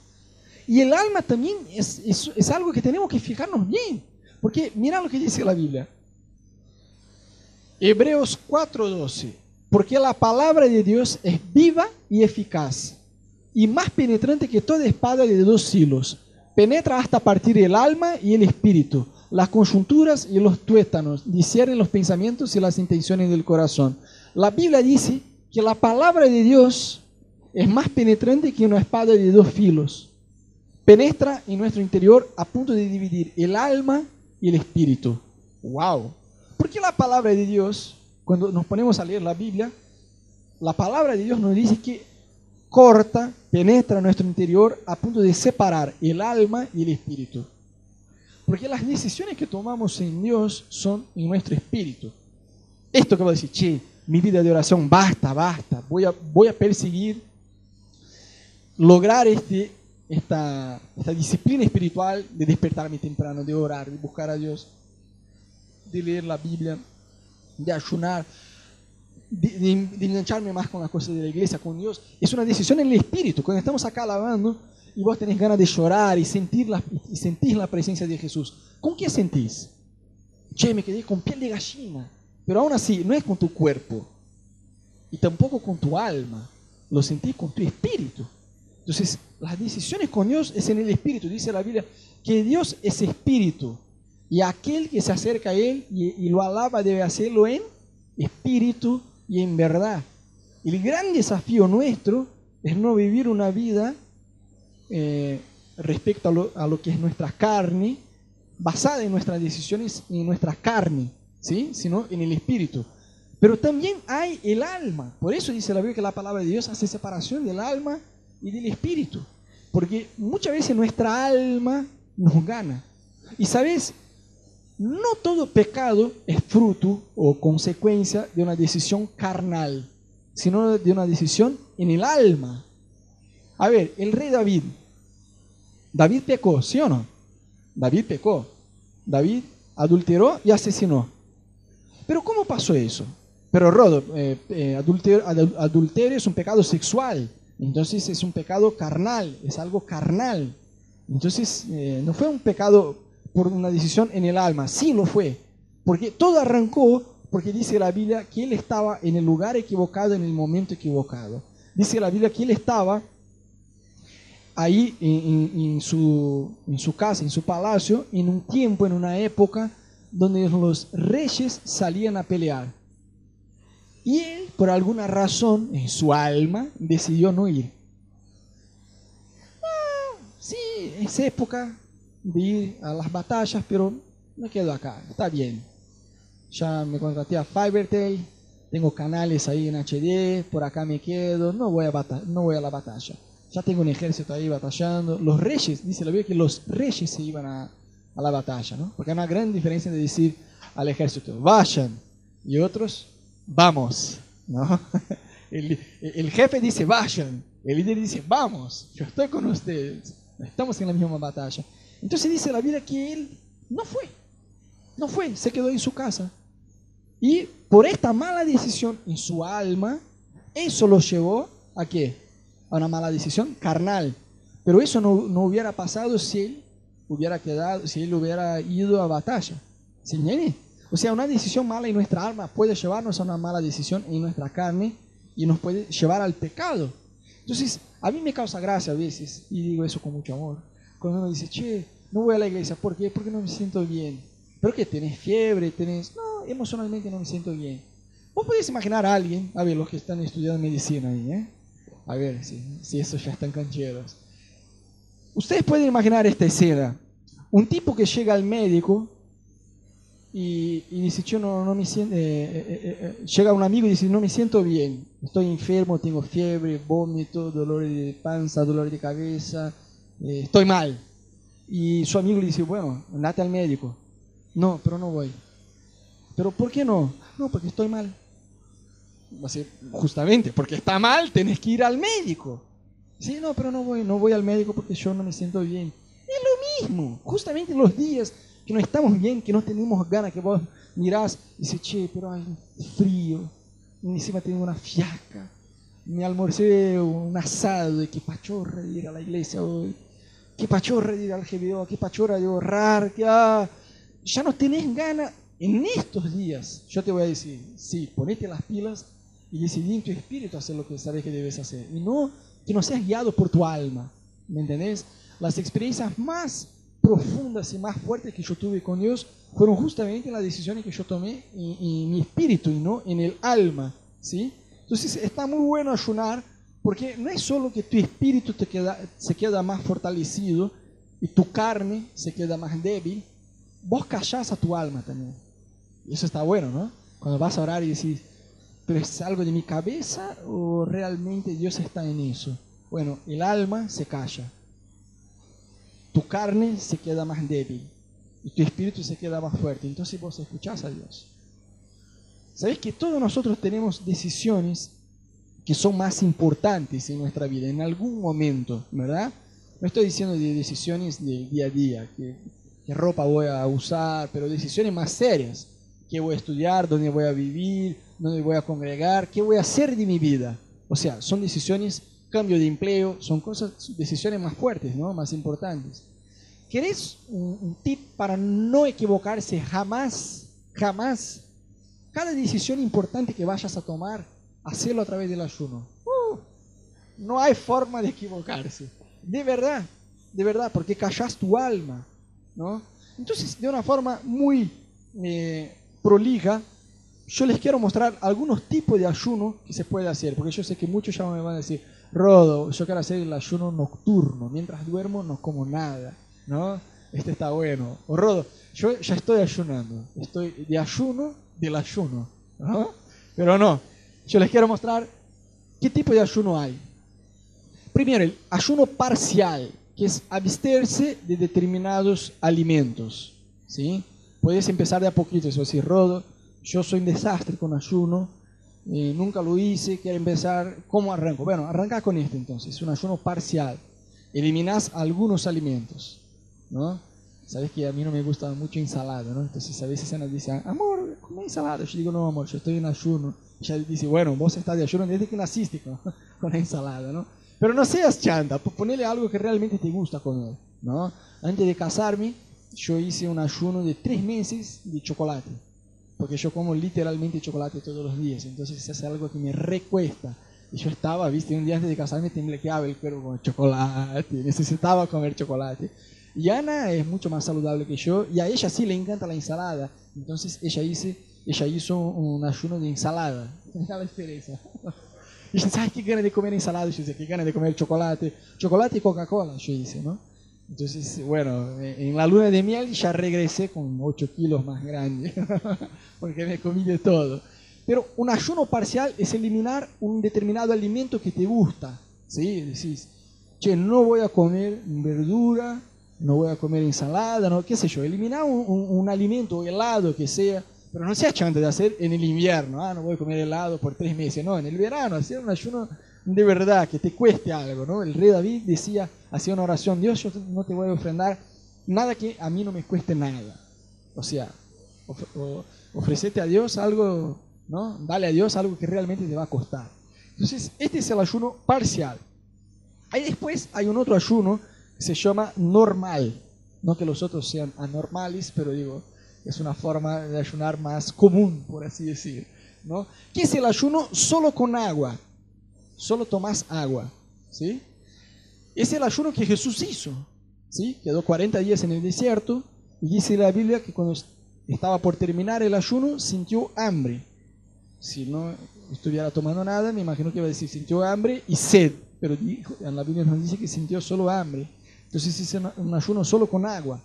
Y el alma también es, es, es algo que tenemos que fijarnos bien. Porque mira lo que dice la Biblia. Hebreos 4:12. Porque la palabra de Dios es viva y eficaz, y más penetrante que toda espada de dos hilos. Penetra hasta partir el alma y el espíritu, las conjunturas y los tuétanos, disciernen los pensamientos y las intenciones del corazón. La Biblia dice que la palabra de Dios es más penetrante que una espada de dos filos. Penetra en nuestro interior a punto de dividir el alma y el espíritu. ¡Wow! Porque la palabra de Dios, cuando nos ponemos a leer la Biblia, la palabra de Dios nos dice que corta, penetra en nuestro interior a punto de separar el alma y el espíritu. Porque las decisiones que tomamos en Dios son en nuestro espíritu. Esto que voy a decir, che, mi vida de oración, basta, basta, voy a, voy a perseguir lograr este esta, esta disciplina espiritual de despertarme temprano, de orar, de buscar a Dios, de leer la Biblia, de ayunar, de, engancharme más con las cosas de la iglesia, con Dios, es una decisión en el espíritu. Cuando estamos acá alabando y vos tenés ganas de llorar y sentir la, y sentir la presencia de Jesús, ¿con qué sentís? Che, me quedé con piel de gallina. Pero aún así, no es con tu cuerpo y tampoco con tu alma, lo sentís con tu espíritu. Entonces, las decisiones con Dios es en el Espíritu. Dice la Biblia que Dios es Espíritu. Y aquel que se acerca a Él y, y lo alaba debe hacerlo en Espíritu y en verdad. El gran desafío nuestro es no vivir una vida eh, respecto a lo, a lo, que es nuestra carne, basada en nuestras decisiones y en nuestra carne, ¿sí? sino en el Espíritu. Pero también hay el alma. Por eso dice la Biblia que la palabra de Dios hace separación del alma y del espíritu. Porque muchas veces nuestra alma nos gana. Y sabes, no todo pecado es fruto o consecuencia de una decisión carnal, sino de una decisión en el alma. A ver, el rey David. David pecó, ¿sí o no? David pecó. David adulteró y asesinó. Pero ¿cómo pasó eso? Pero Rodo, eh, eh, adulterio, es un pecado sexual. Entonces es un pecado carnal, es algo carnal. Entonces, eh, no fue un pecado por una decisión en el alma, sí lo fue, porque todo arrancó porque dice la Biblia que él estaba en el lugar equivocado en el momento equivocado. Dice la Biblia que él estaba ahí en, su, en su casa, en su palacio, en un tiempo, en una época donde los reyes salían a pelear. Y él, por alguna razón, en su alma, decidió no ir. Ah, sí, es época de ir a las batallas, pero me quedo acá, está bien. Ya me contraté a Fivertel, tengo canales ahí en HD, por acá me quedo, no voy a, no voy a la batalla. Ya tengo un ejército ahí batallando. Los reyes, dice la Biblia que los reyes se iban a, a la batalla, ¿no? Porque hay una gran diferencia de decir al ejército, vayan, y otros, vamos, ¿no? El, el, jefe dice, vayan, el líder dice, vamos, yo estoy con ustedes, estamos en la misma batalla. Entonces dice la Biblia que él no fue, no fue, se quedó en su casa. Y por esta mala decisión en su alma, eso lo llevó a qué? A una mala decisión carnal. Pero eso no, no hubiera pasado si él hubiera quedado, si él hubiera ido a batalla. ¿Se entiende? O sea, una decisión mala en nuestra alma puede llevarnos a una mala decisión en nuestra carne y nos puede llevar al pecado. Entonces, a mí me causa gracia a veces, y digo eso con mucho amor, cuando uno dice, che, no voy a la iglesia, ¿por qué? Porque no me siento bien. ¿Pero que tenés fiebre? ¿Tenés...? No, emocionalmente no me siento bien. Vos podés imaginar a alguien, a ver, los que están estudiando medicina ahí, ¿eh? A ver si, si esos ya están cancheros. Ustedes pueden imaginar esta escena. Un tipo que llega al médico y, dice, yo no, no me siento, eh, eh, eh, llega un amigo y dice, no me siento bien, estoy enfermo, tengo fiebre, vómito, dolor de panza, dolor de cabeza, estoy mal. Y su amigo le dice, bueno, andate al médico. No, pero no voy. ¿Pero por qué no? No, porque estoy mal. Justamente, porque está mal, tenés que ir al médico. Sí, no, pero no voy, no voy al médico porque yo no me siento bien. Es lo mismo, justamente en los días que no estamos bien, que no tenemos ganas, que vos mirás y dices, che, pero hay frío, y encima tengo una fiaca, me almorcé un asado, y qué pachorra ir a la iglesia hoy, qué pachorra ir al GBO, qué pachorra de ahorrar, que ya no tenés ganas en estos días. Yo te voy a decir, sí, ponete las pilas y decidí en tu espíritu hacer lo que sabes que debes hacer, y no que no seas guiado por tu alma, ¿me entendés? Las experiencias más profundas y más fuertes que yo tuve con Dios fueron justamente las decisiones que yo tomé en, mi espíritu y no en el alma, ¿sí? Entonces está muy bueno ayunar porque no es solo que tu espíritu te queda, se queda más fortalecido y tu carne se queda más débil, vos callás a tu alma también. Y eso está bueno, ¿no? Cuando vas a orar y decís, ¿pero es algo de mi cabeza o realmente Dios está en eso? Bueno, el alma se calla tu carne se queda más débil y tu espíritu se queda más fuerte. Entonces vos escuchás a Dios. Sabés que todos nosotros tenemos decisiones que son más importantes en nuestra vida, en algún momento, ¿verdad? No estoy diciendo de decisiones del día a día, que, qué ropa voy a usar, pero decisiones más serias. ¿Qué voy a estudiar? ¿Dónde voy a vivir? ¿Dónde voy a congregar? ¿Qué voy a hacer de mi vida? O sea, son decisiones cambio de empleo, son cosas, decisiones más fuertes, ¿no? más importantes. ¿Querés un, tip para no equivocarse jamás? Jamás. Cada decisión importante que vayas a tomar, hacerlo a través del ayuno. Uh, no hay forma de equivocarse. De verdad, de verdad, porque callas tu alma. ¿no? Entonces, de una forma muy eh, prolija, yo les quiero mostrar algunos tipos de ayuno que se puede hacer, porque yo sé que muchos ya me van a decir, Rodo, yo quiero hacer el ayuno nocturno. Mientras duermo no como nada, ¿no? Este está bueno. O Rodo, yo ya estoy ayunando. Estoy de ayuno del ayuno, ¿no? Pero no. Yo les quiero mostrar qué tipo de ayuno hay. Primero, el ayuno parcial, que es absterse de determinados alimentos, ¿sí? Puedes empezar de a poquito, eso decir, Rodo, yo soy un desastre con ayuno, nunca lo hice, quiero empezar, ¿cómo arranco? Bueno, arranca con este entonces, un ayuno parcial. Eliminas algunos alimentos, ¿no? Sabes que a mí no me gusta mucho ensalada, ¿no? Entonces a veces nos dice, amor, come ensalada. Yo digo, no, amor, yo estoy en ayuno. Ella dice, bueno, vos estás de ayuno desde que naciste con, con la ensalada, ¿no? Pero no seas chanta, ponele algo que realmente te gusta comer, ¿no? Antes de casarme, yo hice un ayuno de tres meses de chocolate, porque yo como literalmente chocolate todos los días, entonces es algo que me recuesta. Y yo estaba, viste, un día antes de casarme temblequeaba el cuerpo con chocolate, necesitaba comer chocolate. Y Ana es mucho más saludable que yo, y a ella sí le encanta la ensalada, entonces ella, hice, ella hizo un ayuno de ensalada. La diferencia. Y dice, ay, qué ganas de comer ensalada. Yo dice, qué ganas de comer chocolate. Chocolate y Coca-Cola, yo dice, ¿no? Entonces, bueno, en la luna de miel ya regresé con 8 kilos más grande, porque me comí de todo. Pero un ayuno parcial es eliminar un determinado alimento que te gusta. ¿sí? Decís, che, no voy a comer verdura, no voy a comer ensalada, no, qué sé yo, eliminar un, un, alimento helado que sea, pero no sea chante de hacer en el invierno, ah, no voy a comer helado por tres meses, no, en el verano, hacer un ayuno de verdad, que te cueste algo, ¿no? El rey David decía, hacía una oración, Dios, yo no te voy a ofrendar nada que a mí no me cueste nada. O sea, ofrecete a Dios algo, ¿no? Dale a Dios algo que realmente te va a costar. Entonces, este es el ayuno parcial. Ahí después hay un otro ayuno se llama normal. No que los otros sean anormales, pero digo, es una forma de ayunar más común, por así decir. ¿no? Que es el ayuno solo con agua solo tomás agua. ¿sí? Es el ayuno que Jesús hizo. ¿sí? Quedó 40 días en el desierto y dice la Biblia que cuando estaba por terminar el ayuno sintió hambre. Si no estuviera tomando nada, me imagino que iba a decir sintió hambre y sed, pero en la Biblia nos dice que sintió solo hambre. Entonces es un ayuno solo con agua.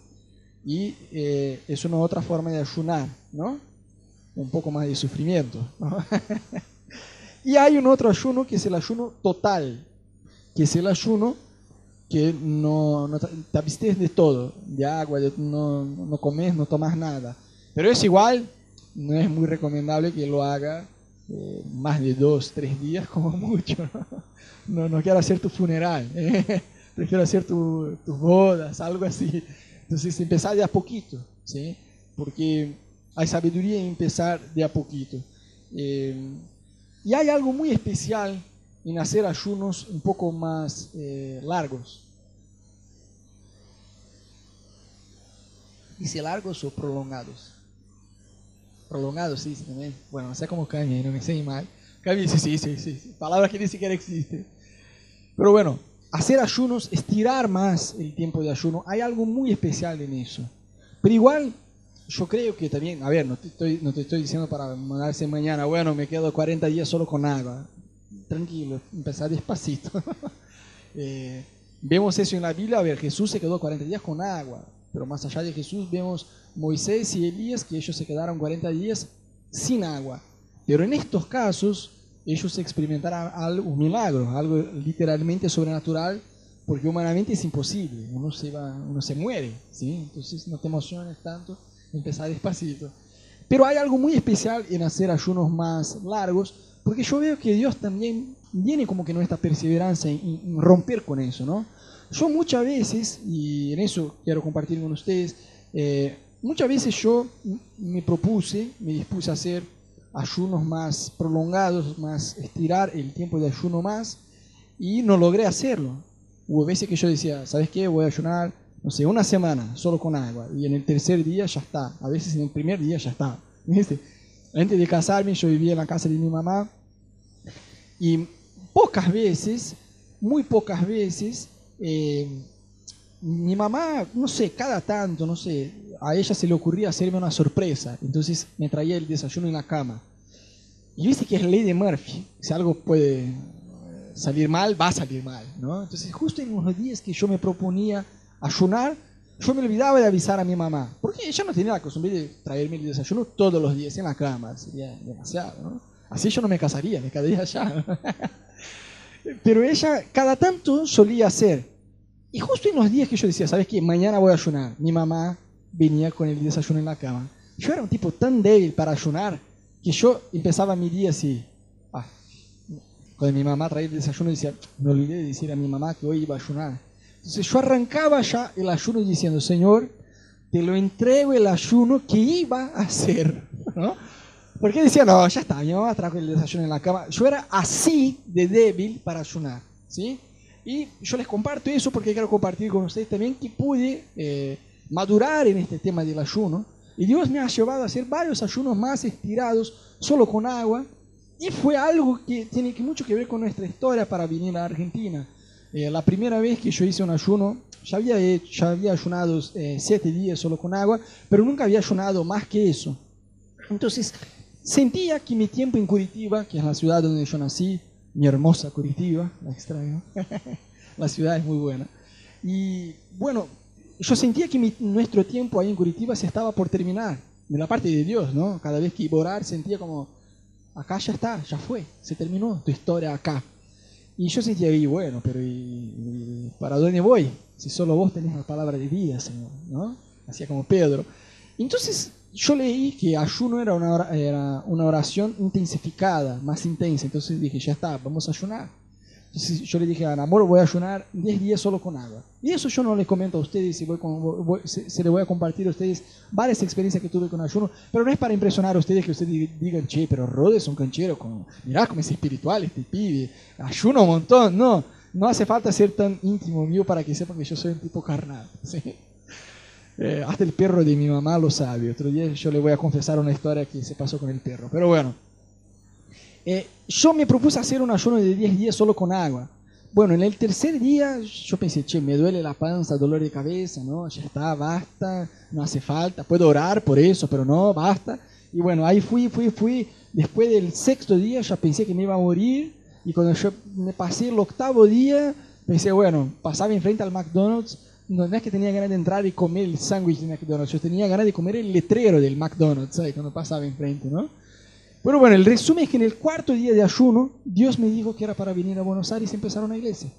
Y eh, es una otra forma de ayunar, ¿no? Un poco más de sufrimiento. ¿no? Y hay un otro ayuno que es el ayuno total, que es el ayuno que no, no te abstes de todo, de agua, no, no comes, no tomas nada. Pero es igual, no es muy recomendable que lo haga eh, más de dos, tres días como mucho. No, no, quiero hacer tu funeral, ¿eh? Quiero hacer tus bodas, algo así. Entonces empezar de a poquito, ¿sí? porque hay sabiduría en empezar de a poquito. Eh, y hay algo muy especial en hacer ayunos un poco más eh, largos. Dice largos o prolongados. Prolongados, sí, también. Bueno, no sé cómo cambia, no me sé mal. Cambia, sí, sí, sí, sí. Palabra que ni siquiera existe. Pero bueno, hacer ayunos, estirar más el tiempo de ayuno, hay algo muy especial en eso. Pero igual yo creo que también, a ver, no te, estoy, diciendo para mandarse mañana, bueno, me quedo 40 días solo con agua. Tranquilo, empezar despacito. eh, vemos eso en la Biblia, a ver, Jesús se quedó 40 días con agua, pero más allá de Jesús vemos Moisés y Elías que ellos se quedaron 40 días sin agua. Pero en estos casos ellos experimentaron algo, un milagro, algo literalmente sobrenatural, porque humanamente es imposible, uno se, va, uno se muere, ¿sí? entonces no te emociones tanto empezar despacito. Pero hay algo muy especial en hacer ayunos más largos, porque yo veo que Dios también viene como que nuestra perseverancia en, romper con eso, ¿no? Yo muchas veces, y en eso quiero compartir con ustedes, eh, muchas veces yo me propuse, me dispuse a hacer ayunos más prolongados, más estirar el tiempo de ayuno más, y no logré hacerlo. Hubo veces que yo decía, ¿sabes qué? Voy a ayunar no sé, una semana solo con agua y en el tercer día ya está. A veces en el primer día ya está. ¿viste? Antes de casarme yo vivía en la casa de mi mamá y pocas veces, muy pocas veces, eh, mi mamá, no sé, cada tanto, no sé, a ella se le ocurría hacerme una sorpresa. Entonces me traía el desayuno en la cama. Y viste que es ley Murphy. Si algo puede salir mal, va a salir mal. ¿no? Entonces justo en unos días que yo me proponía ayunar, yo me olvidaba de avisar a mi mamá, porque ella no tenía la costumbre de traerme el desayuno todos los días en la cama, sería demasiado. Así yo no me casaría, me quedaría allá. Pero ella cada tanto solía hacer. Y justo en los días que yo decía, ¿sabes qué? Mañana voy a ayunar. Mi mamá venía con el desayuno en la cama. Yo era un tipo tan débil para ayunar que yo empezaba mi día así. Ah, cuando mi mamá traía el desayuno decía, me olvidé de decir a mi mamá que hoy iba a ayunar. Entonces yo arrancaba ya el ayuno diciendo, Señor, te lo entrego el ayuno que iba a hacer. ¿no? Porque decía, no, ya está, mi mamá trajo el desayuno en la cama. Yo era así de débil para ayunar. ¿sí? Y yo les comparto eso porque quiero compartir con ustedes también que pude eh, madurar en este tema del ayuno. Y Dios me ha llevado a hacer varios ayunos más estirados, solo con agua. Y fue algo que tiene mucho que ver con nuestra historia para venir a Argentina. Eh, la primera vez que yo hice un ayuno, ya había, ya había ayunado eh, siete días solo con agua, pero nunca había ayunado más que eso. Entonces, sentía que mi tiempo en Curitiba, que es la ciudad donde yo nací, mi hermosa Curitiba, la extraño, la ciudad es muy buena. Y bueno, yo sentía que nuestro tiempo ahí en Curitiba se estaba por terminar, de la parte de Dios, ¿no? Cada vez que iba a orar sentía como, acá ya está, ya fue, se terminó tu historia acá. Y yo sentía, y bueno, pero ¿y, para dónde voy? Si solo vos tenés la palabra de vida, Señor, ¿no? Hacía como Pedro. Entonces yo leí que ayuno era una, era una oración intensificada, más intensa. Entonces dije, ya está, vamos a ayunar. Entonces yo le dije a Amor, voy a ayunar 10 días solo con agua. Y eso yo no les comento a ustedes, y voy voy, se, se, le voy a compartir a ustedes varias experiencias que tuve con ayuno, pero no es para impresionar a ustedes que ustedes digan, che, pero Rode es un canchero, como, mirá cómo es espiritual este pibe, ayuno un montón. No, no hace falta ser tan íntimo mío para que sepan que yo soy un tipo carnal. ¿sí? Eh, hasta el perro de mi mamá lo sabe. Otro día yo le voy a confesar una historia que se pasó con el perro. Pero bueno, eh, yo me propuse hacer un ayuno de 10 días solo con agua. Bueno, en el tercer día yo pensé, che, me duele la panza, dolor de cabeza, ¿no? Ya está, basta, no hace falta. Puedo orar por eso, pero no, basta. Y bueno, ahí fui, fui, fui. Después del sexto día ya pensé que me iba a morir. Y cuando yo me pasé el octavo día, pensé, bueno, pasaba enfrente al McDonald's no, es que tenía ganas de entrar y comer el sándwich de McDonald's, yo tenía ganas de comer el letrero del McDonald's, ¿sabes? Cuando pasaba enfrente, ¿no? Pero bueno, el resumen es que en el cuarto día de ayuno, Dios me dijo que era para venir a Buenos Aires y empezar una iglesia.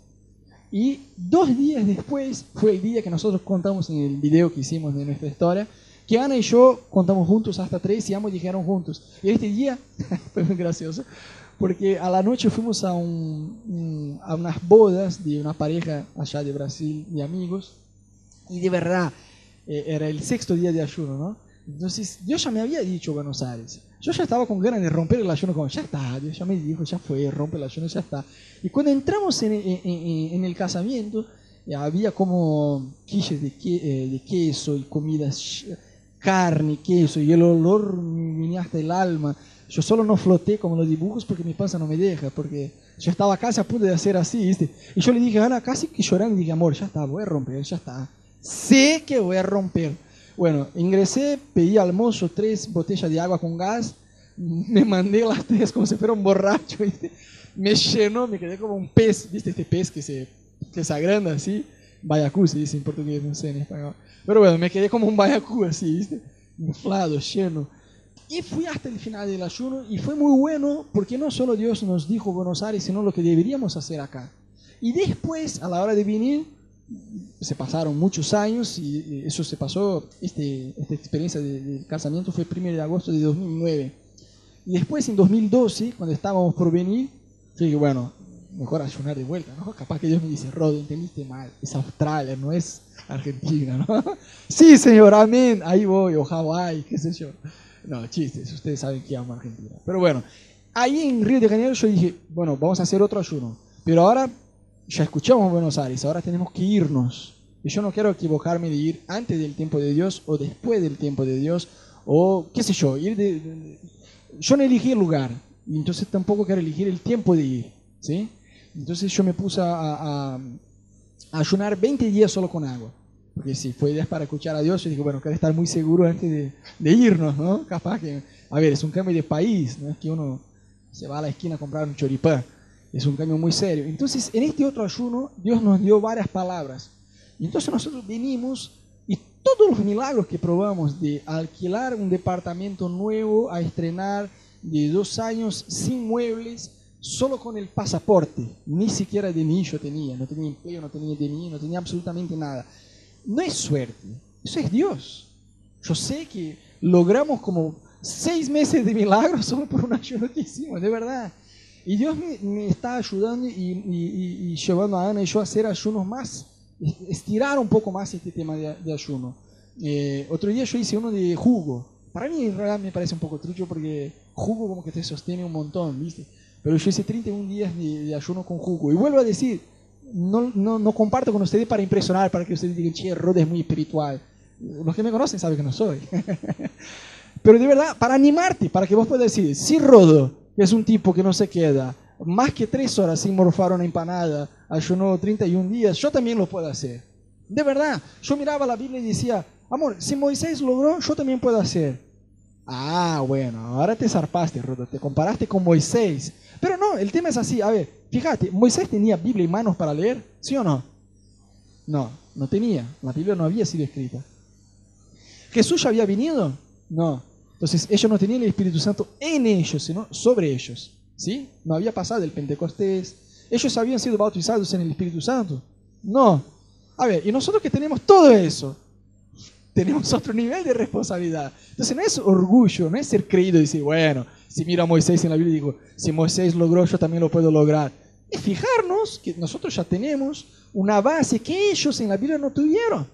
Y dos días después fue el día que nosotros contamos en el video que hicimos de nuestra historia, que Ana y yo contamos juntos hasta tres y ambos dijeron juntos. Y este día fue muy gracioso, porque a la noche fuimos a, un, a unas bodas de una pareja allá de Brasil de amigos, y de verdad eh, era el sexto día de ayuno, ¿no? Entonces Dios ya me había dicho Buenos Aires. Yo ya estaba con ganas de romper el ayuno, como ya está, Dios ya me dijo, ya fue, rompe el ayuno, ya está. Y cuando entramos en, en, en el casamiento, eh, había como quiches de, que, eh, de, queso y comidas, carne, queso, y el olor me venía hasta el alma. Yo solo no floté como los dibujos porque mi panza no me deja, porque yo estaba casi a punto de hacer así, ¿viste? Y yo le dije Ana, casi que llorando, y dije, amor, ya está, voy a romper, ya está sé que voy a romper. Bueno, ingresé, pedí al mozo tres botellas de agua con gas, me mandé las tres como si fuera un borracho, ¿viste? me llenó, me quedé como un pez, ¿viste? Este pez que se, que se agranda así, bayacú se dice en portugués, no sé en español. Pero bueno, me quedé como un bayacú así, ¿viste? inflado, lleno. Y fui hasta el final del ayuno y fue muy bueno porque no solo Dios nos dijo Buenos Aires, sino lo que deberíamos hacer acá. Y después, a la hora de venir, se pasaron muchos años y eso se pasó, este, esta experiencia de, casamiento fue el 1 de agosto de 2009. Y después en 2012, cuando estábamos por venir, dije, bueno, mejor ayunar de vuelta, ¿no? Capaz que Dios me dice, Rod, entendiste mal, es Australia, no es Argentina, ¿no? sí, señor, amén, ahí voy, o Hawái, qué sé yo. No, chistes, ustedes saben que amo Argentina. Pero bueno, ahí en Río de Janeiro yo dije, bueno, vamos a hacer otro ayuno. Pero ahora ya escuchamos Buenos Aires, ahora tenemos que irnos. Y yo no quiero equivocarme de ir antes del tiempo de Dios o después del tiempo de Dios, o qué sé yo, ir de, yo no elegí el lugar, entonces tampoco quiero elegir el tiempo de ir, ¿sí? Entonces yo me puse a, a, ayunar 20 días solo con agua, porque si fue días para escuchar a Dios, yo dije, bueno, quiero estar muy seguro antes de, de irnos, ¿no? Capaz que, a ver, es un cambio de país, no es que uno se va a la esquina a comprar un choripán. Es un cambio muy serio. Entonces, en este otro ayuno, Dios nos dio varias palabras. Y entonces nosotros venimos y todos los milagros que probamos de alquilar un departamento nuevo a estrenar de dos años sin muebles, solo con el pasaporte, ni siquiera de mi yo tenía, no tenía empleo, no tenía DNI, no tenía absolutamente nada. No es suerte, eso es Dios. Yo sé que logramos como seis meses de milagros solo por un ayuno que hicimos, de verdad. Y Dios me, está ayudando y, llevando a Ana y yo a hacer ayunos más, estirar un poco más este tema de, de ayuno. Eh, otro día yo hice uno de jugo. Para mí en realidad me parece un poco trucho porque jugo como que te sostiene un montón, ¿viste? Pero yo hice 31 días de, de ayuno con jugo. Y vuelvo a decir, no, no, no comparto con ustedes para impresionar, para que ustedes digan, che, Rodo es muy espiritual. Los que me conocen saben que no soy. Pero de verdad, para animarte, para que vos puedas decir, si Rodo, es un tipo que no se queda más que tres horas sin morfar una empanada, ayunó 31 días, yo también lo puedo hacer. De verdad, yo miraba la Biblia y decía, amor, si Moisés logró, yo también puedo hacer. Ah, bueno, ahora te zarpaste, Rodo, te comparaste con Moisés. Pero no, el tema es así, a ver, fíjate, Moisés tenía Biblia en manos para leer, ¿sí o no? No, no tenía, la Biblia no había sido escrita. ¿Jesús ya había venido? No. Entonces ellos no tenían el Espíritu Santo en ellos, sino sobre ellos. ¿Sí? No había pasado el Pentecostés. ¿Ellos habían sido bautizados en el Espíritu Santo? No. A ver, y nosotros que tenemos todo eso, tenemos otro nivel de responsabilidad. Entonces no es orgullo, no es ser creído y decir, bueno, si miro a Moisés en la Biblia y digo, si Moisés logró, yo también lo puedo lograr. Es fijarnos que nosotros ya tenemos una base que ellos en la Biblia no tuvieron.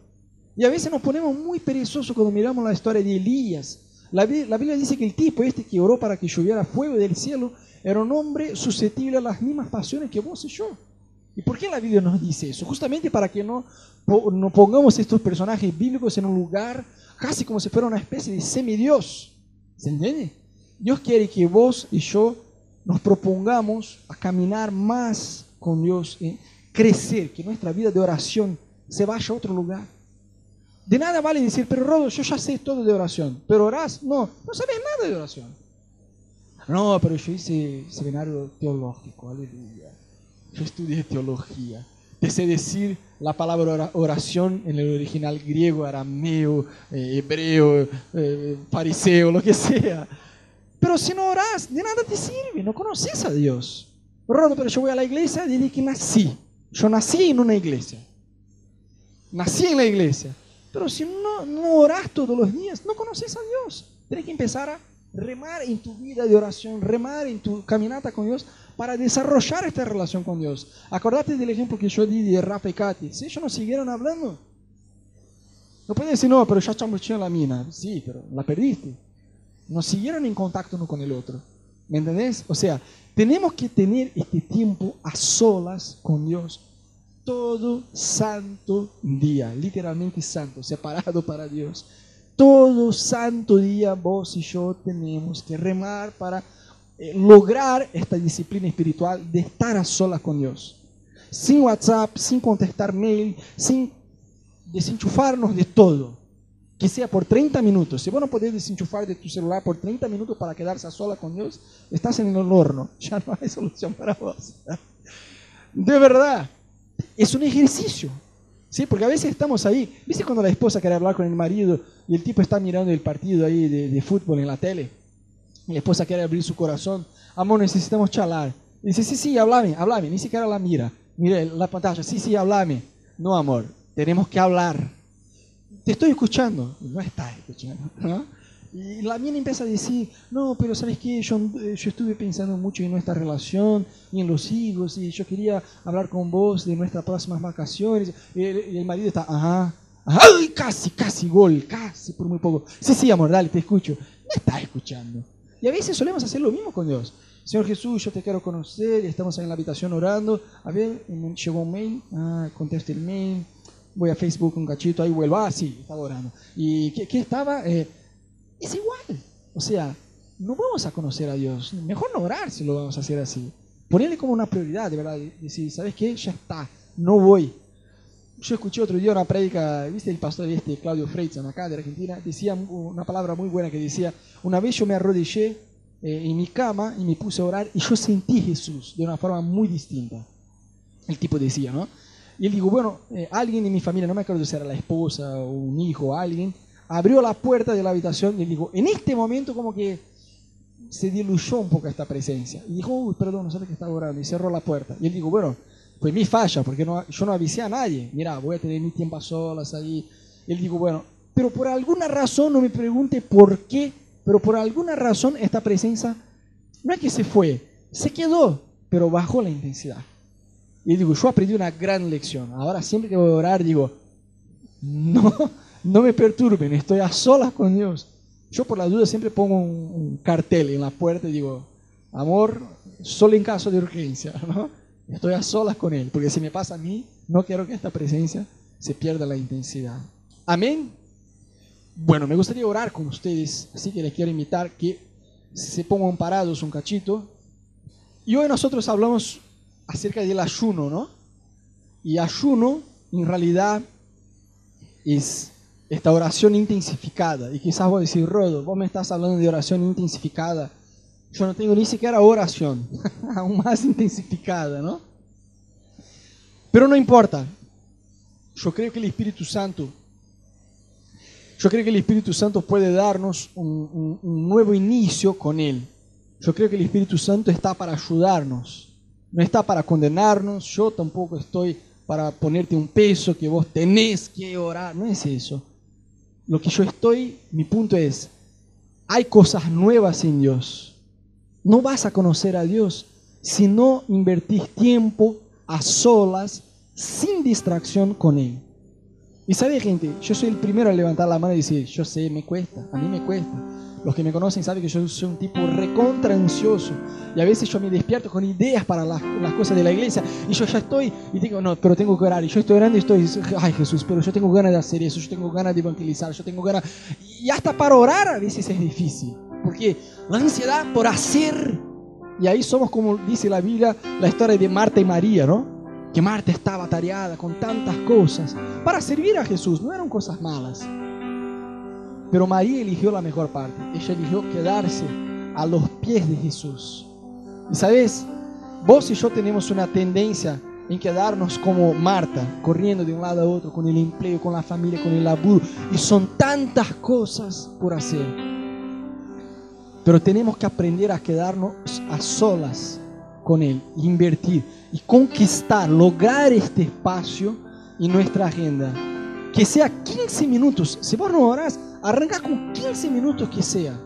Y a veces nos ponemos muy perezosos cuando miramos la historia de Elías. La, Biblia dice que el tipo este que oró para que lloviera fuego del cielo era un hombre susceptible a las mismas pasiones que vos y yo. ¿Y por qué la Biblia nos dice eso? Justamente para que no, no pongamos estos personajes bíblicos en un lugar casi como si fuera una especie de semidios. ¿Se entiende? Dios quiere que vos y yo nos propongamos a caminar más con Dios, y crecer, que nuestra vida de oración se vaya a otro lugar. De nada vale decir, pero Rodo, yo ya sé todo de oración. ¿Pero orás? No, no sabes nada de oración. No, pero yo hice seminario teológico, aleluya. Yo estudié teología. Te sé decir la palabra oración en el original griego, arameo, eh, hebreo, eh, fariseo, lo que sea. Pero si no orás, de nada te sirve, no conoces a Dios. Rodo, pero yo voy a la iglesia desde que nací. Yo nací en una iglesia. Nací en la iglesia. Pero si no, no oras todos los días, no conoces a Dios. Tienes que empezar a remar en tu vida de oración, remar en tu caminata con Dios para desarrollar esta relación con Dios. Acordate del ejemplo que yo di de Rafa y Katy. Si ellos no siguieron hablando, no pueden decir, no, pero ya chamucheó la mina. Sí, pero la perdiste. No siguieron en contacto uno con el otro. ¿Me entendés? O sea, tenemos que tener este tiempo a solas con Dios todo santo día, literalmente santo, separado para Dios. Todo santo día vos y yo tenemos que remar para eh, lograr esta disciplina espiritual de estar a solas con Dios. Sin WhatsApp, sin contestar mail, sin desenchufarnos de todo. Que sea por 30 minutos. Si vos no podés desenchufar de tu celular por 30 minutos para quedarse a solas con Dios, estás en el horno. Ya no hay solución para vos. De verdad es un ejercicio. ¿sí? Porque a veces estamos ahí. ¿Viste cuando la esposa quiere hablar con el marido y el tipo está mirando el partido ahí de, fútbol en la tele? Y la esposa quiere abrir su corazón. Amor, necesitamos charlar. dice, sí, sí, háblame, háblame. Ni siquiera la mira. Mira la pantalla. Sí, sí, háblame. No, amor, tenemos que hablar. Te estoy escuchando. No estás escuchando. ¿no? Y la mía empieza a decir, no, pero ¿sabes qué? Yo, yo, estuve pensando mucho en nuestra relación y en los hijos y yo quería hablar con vos de nuestras próximas vacaciones. Y el, marido está, ajá, ¡ay! Casi, casi gol, casi, por muy poco. Sí, sí, amor, dale, te escucho. No está escuchando. Y a veces solemos hacer lo mismo con Dios. Señor Jesús, yo te quiero conocer estamos ahí en la habitación orando. A ver, llegó un mail, ah, conteste el mail, voy a Facebook un cachito, ahí vuelvo, ah, sí, estaba orando. ¿Y qué, qué estaba? Es igual. O sea, no vamos a conocer a Dios. Mejor no orar si lo vamos a hacer así. Ponerle como una prioridad, de verdad. Decir, ¿sabes qué? Ya está, no voy. Yo escuché otro día una prédica, ¿viste el pastor este, Claudio Freitzon, acá de Argentina? Decía una palabra muy buena que decía, una vez yo me arrodillé eh, en mi cama y me puse a orar y yo sentí Jesús de una forma muy distinta. El tipo decía, ¿no? Y él dijo, bueno, eh, alguien en mi familia, no me acuerdo si era la esposa o un hijo alguien, abrió la puerta de la habitación y dijo, en este momento como que se diluyó un poco esta presencia. Y dijo, uy, perdón, no sabía que estaba orando. Y cerró la puerta. Y él dijo, bueno, fue mi falla, porque yo no avisé a nadie. Mira, voy a tener mi tiempo a solas ahí. Y él dijo, bueno, pero por alguna razón, no me pregunte por qué, pero por alguna razón esta presencia, no es que se fue, se quedó, pero bajó la intensidad. Y él dijo, yo aprendí una gran lección. Ahora siempre que voy a orar, digo, no no me perturben, estoy a solas con Dios. Yo por la duda siempre pongo un, cartel en la puerta y digo, amor, solo en caso de urgencia, ¿no? Estoy a solas con Él, porque si me pasa a mí, no quiero que esta presencia se pierda la intensidad. Amén. Bueno, me gustaría orar con ustedes, así que les quiero invitar que se pongan parados un cachito. Y hoy nosotros hablamos acerca del ayuno, ¿no? Y ayuno, en realidad, es esta oración intensificada. Y quizás vos decir, Rodo, vos me estás hablando de oración intensificada. Yo no tengo ni siquiera oración, aún más intensificada, ¿no? Pero no importa. Yo creo que el Espíritu Santo, yo creo que el Espíritu Santo puede darnos un nuevo inicio con Él. Yo creo que el Espíritu Santo está para ayudarnos, no está para condenarnos. Yo tampoco estoy para ponerte un peso que vos tenés que orar, no es eso. Lo que yo estoy, mi punto es, hay cosas nuevas en Dios. No vas a conocer a Dios si no invertís tiempo a solas, sin distracción con Él. Y sabe gente, yo soy el primero a levantar la mano y decir, yo sé, me cuesta, a mí me cuesta. Los que me conocen saben que yo soy un tipo recontra ansioso. Y a veces yo me despierto con ideas para las, las, cosas de la iglesia. Y yo ya estoy y digo, no, pero tengo que orar. Y yo estoy orando y estoy, ay Jesús, pero yo tengo ganas de hacer eso. Yo tengo ganas de evangelizar. Yo tengo ganas. Y hasta para orar a veces es difícil. Porque la ansiedad por hacer. Y ahí somos como dice la Biblia, la historia de Marta y María, ¿no? Que Marta estaba tareada con tantas cosas para servir a Jesús. No eran cosas malas. Pero María eligió la mejor parte. Ella eligió quedarse a los pies de Jesús. Y sabes, vos y yo tenemos una tendencia en quedarnos como Marta, corriendo de un lado a otro, con el empleo, con la familia, con el laburo. Y son tantas cosas por hacer. Pero tenemos que aprender a quedarnos a solas con Él, invertir y conquistar, lograr este espacio en nuestra agenda. Que sea 15 minutos. Si vos no orás, arranca con 15 minutos que sea.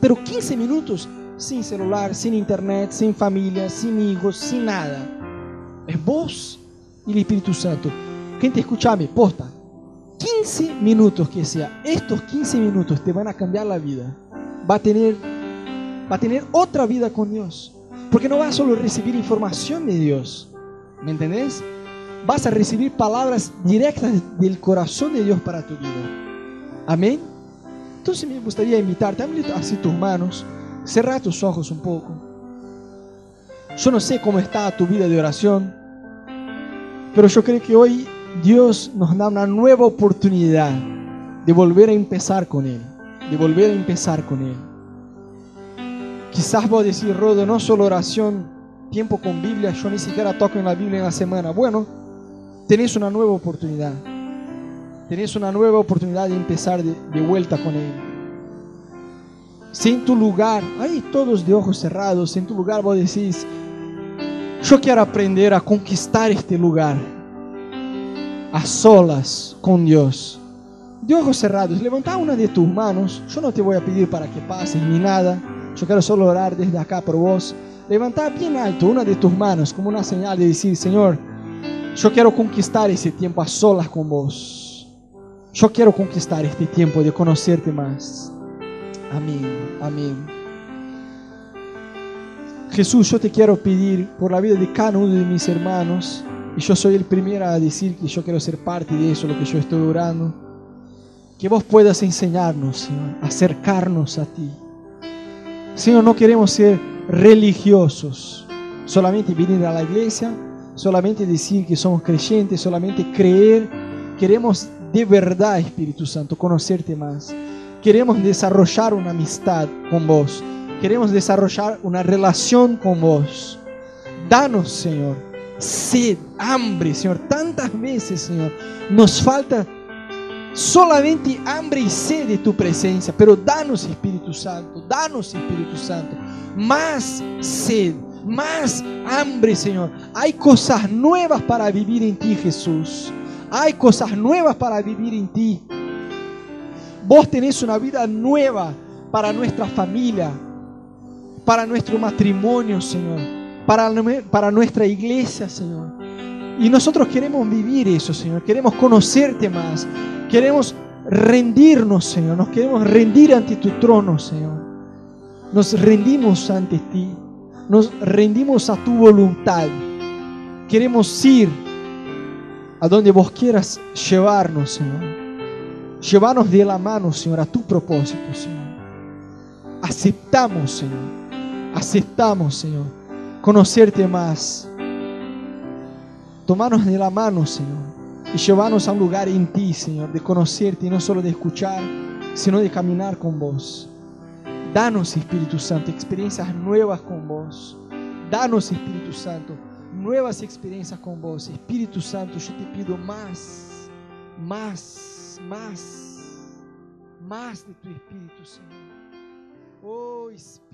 Pero 15 minutos sin celular, sin internet, sin familia, sin hijos, sin nada. Es vos y el Espíritu Santo. Gente, escúchame, posta. 15 minutos que sea. Estos 15 minutos te van a cambiar la vida. Va a tener, va a tener otra vida con Dios. Porque no vas solo a recibir información de Dios. ¿Me entendés? Vas a recibir palabras directas del corazón de Dios para tu vida. Amén. Entonces me gustaría invitarte, abre así tus manos, cerrar tus ojos un poco. Yo no sé cómo está tu vida de oración, pero yo creo que hoy Dios nos da una nueva oportunidad de volver a empezar con Él, de volver a empezar con Él. Quizás vos decís, Rodo, no solo oración, tiempo con Biblia, yo ni siquiera toco en la Biblia en la semana. Bueno, tenés una nueva oportunidad tenés una nueva oportunidad de empezar de, vuelta con Él. Si en tu lugar, ahí todos de ojos cerrados, en tu lugar vos decís, yo quiero aprender a conquistar este lugar, a solas con Dios. De ojos cerrados, levanta una de tus manos, yo no te voy a pedir para que pases ni nada, yo quiero solo orar desde acá por vos. Levanta bien alto una de tus manos como una señal de decir, Señor, yo quiero conquistar ese tiempo a solas con vos. Yo quiero conquistar este tiempo de conocerte más. Amén, amén. Jesús, yo te quiero pedir por la vida de cada uno de mis hermanos, y yo soy el primero a decir que yo quiero ser parte de eso, lo que yo estoy orando, que vos puedas enseñarnos, Señor, acercarnos a ti. Señor, no queremos ser religiosos, solamente venir a la iglesia, solamente decir que somos creyentes, solamente creer. Queremos de verdad, Espíritu Santo, conocerte más. Queremos desarrollar una amistad con vos. Queremos desarrollar una relación con vos. Danos, Señor, sed, hambre, Señor. Tantas veces, Señor, nos falta solamente hambre y sed de tu presencia. Pero danos, Espíritu Santo, danos, Espíritu Santo, más sed, más hambre, Señor. Hay cosas nuevas para vivir en ti, Jesús. Hay cosas nuevas para vivir en ti. Vos tenés una vida nueva para nuestra familia, para nuestro matrimonio, Señor, para, para nuestra iglesia, Señor. Y nosotros queremos vivir eso, Señor. Queremos conocerte más. Queremos rendirnos, Señor. Nos queremos rendir ante tu trono, Señor. Nos rendimos ante ti. Nos rendimos a tu voluntad. Queremos ir a donde vos quieras llevarnos, Señor. Llevarnos de la mano, Señor, a tu propósito, Señor. Aceptamos, Señor. Aceptamos, Señor, conocerte más. Tomarnos de la mano, Señor, y llevarnos a un lugar en ti, Señor, de conocerte y no solo de escuchar, sino de caminar con vos. Danos, Espíritu Santo, experiencias nuevas con vos. Danos, Espíritu Santo, nuevas experiencias con vos. Espíritu Santo, yo te pido más, más, más, más de tu Espíritu, Señor. Oh, Espíritu.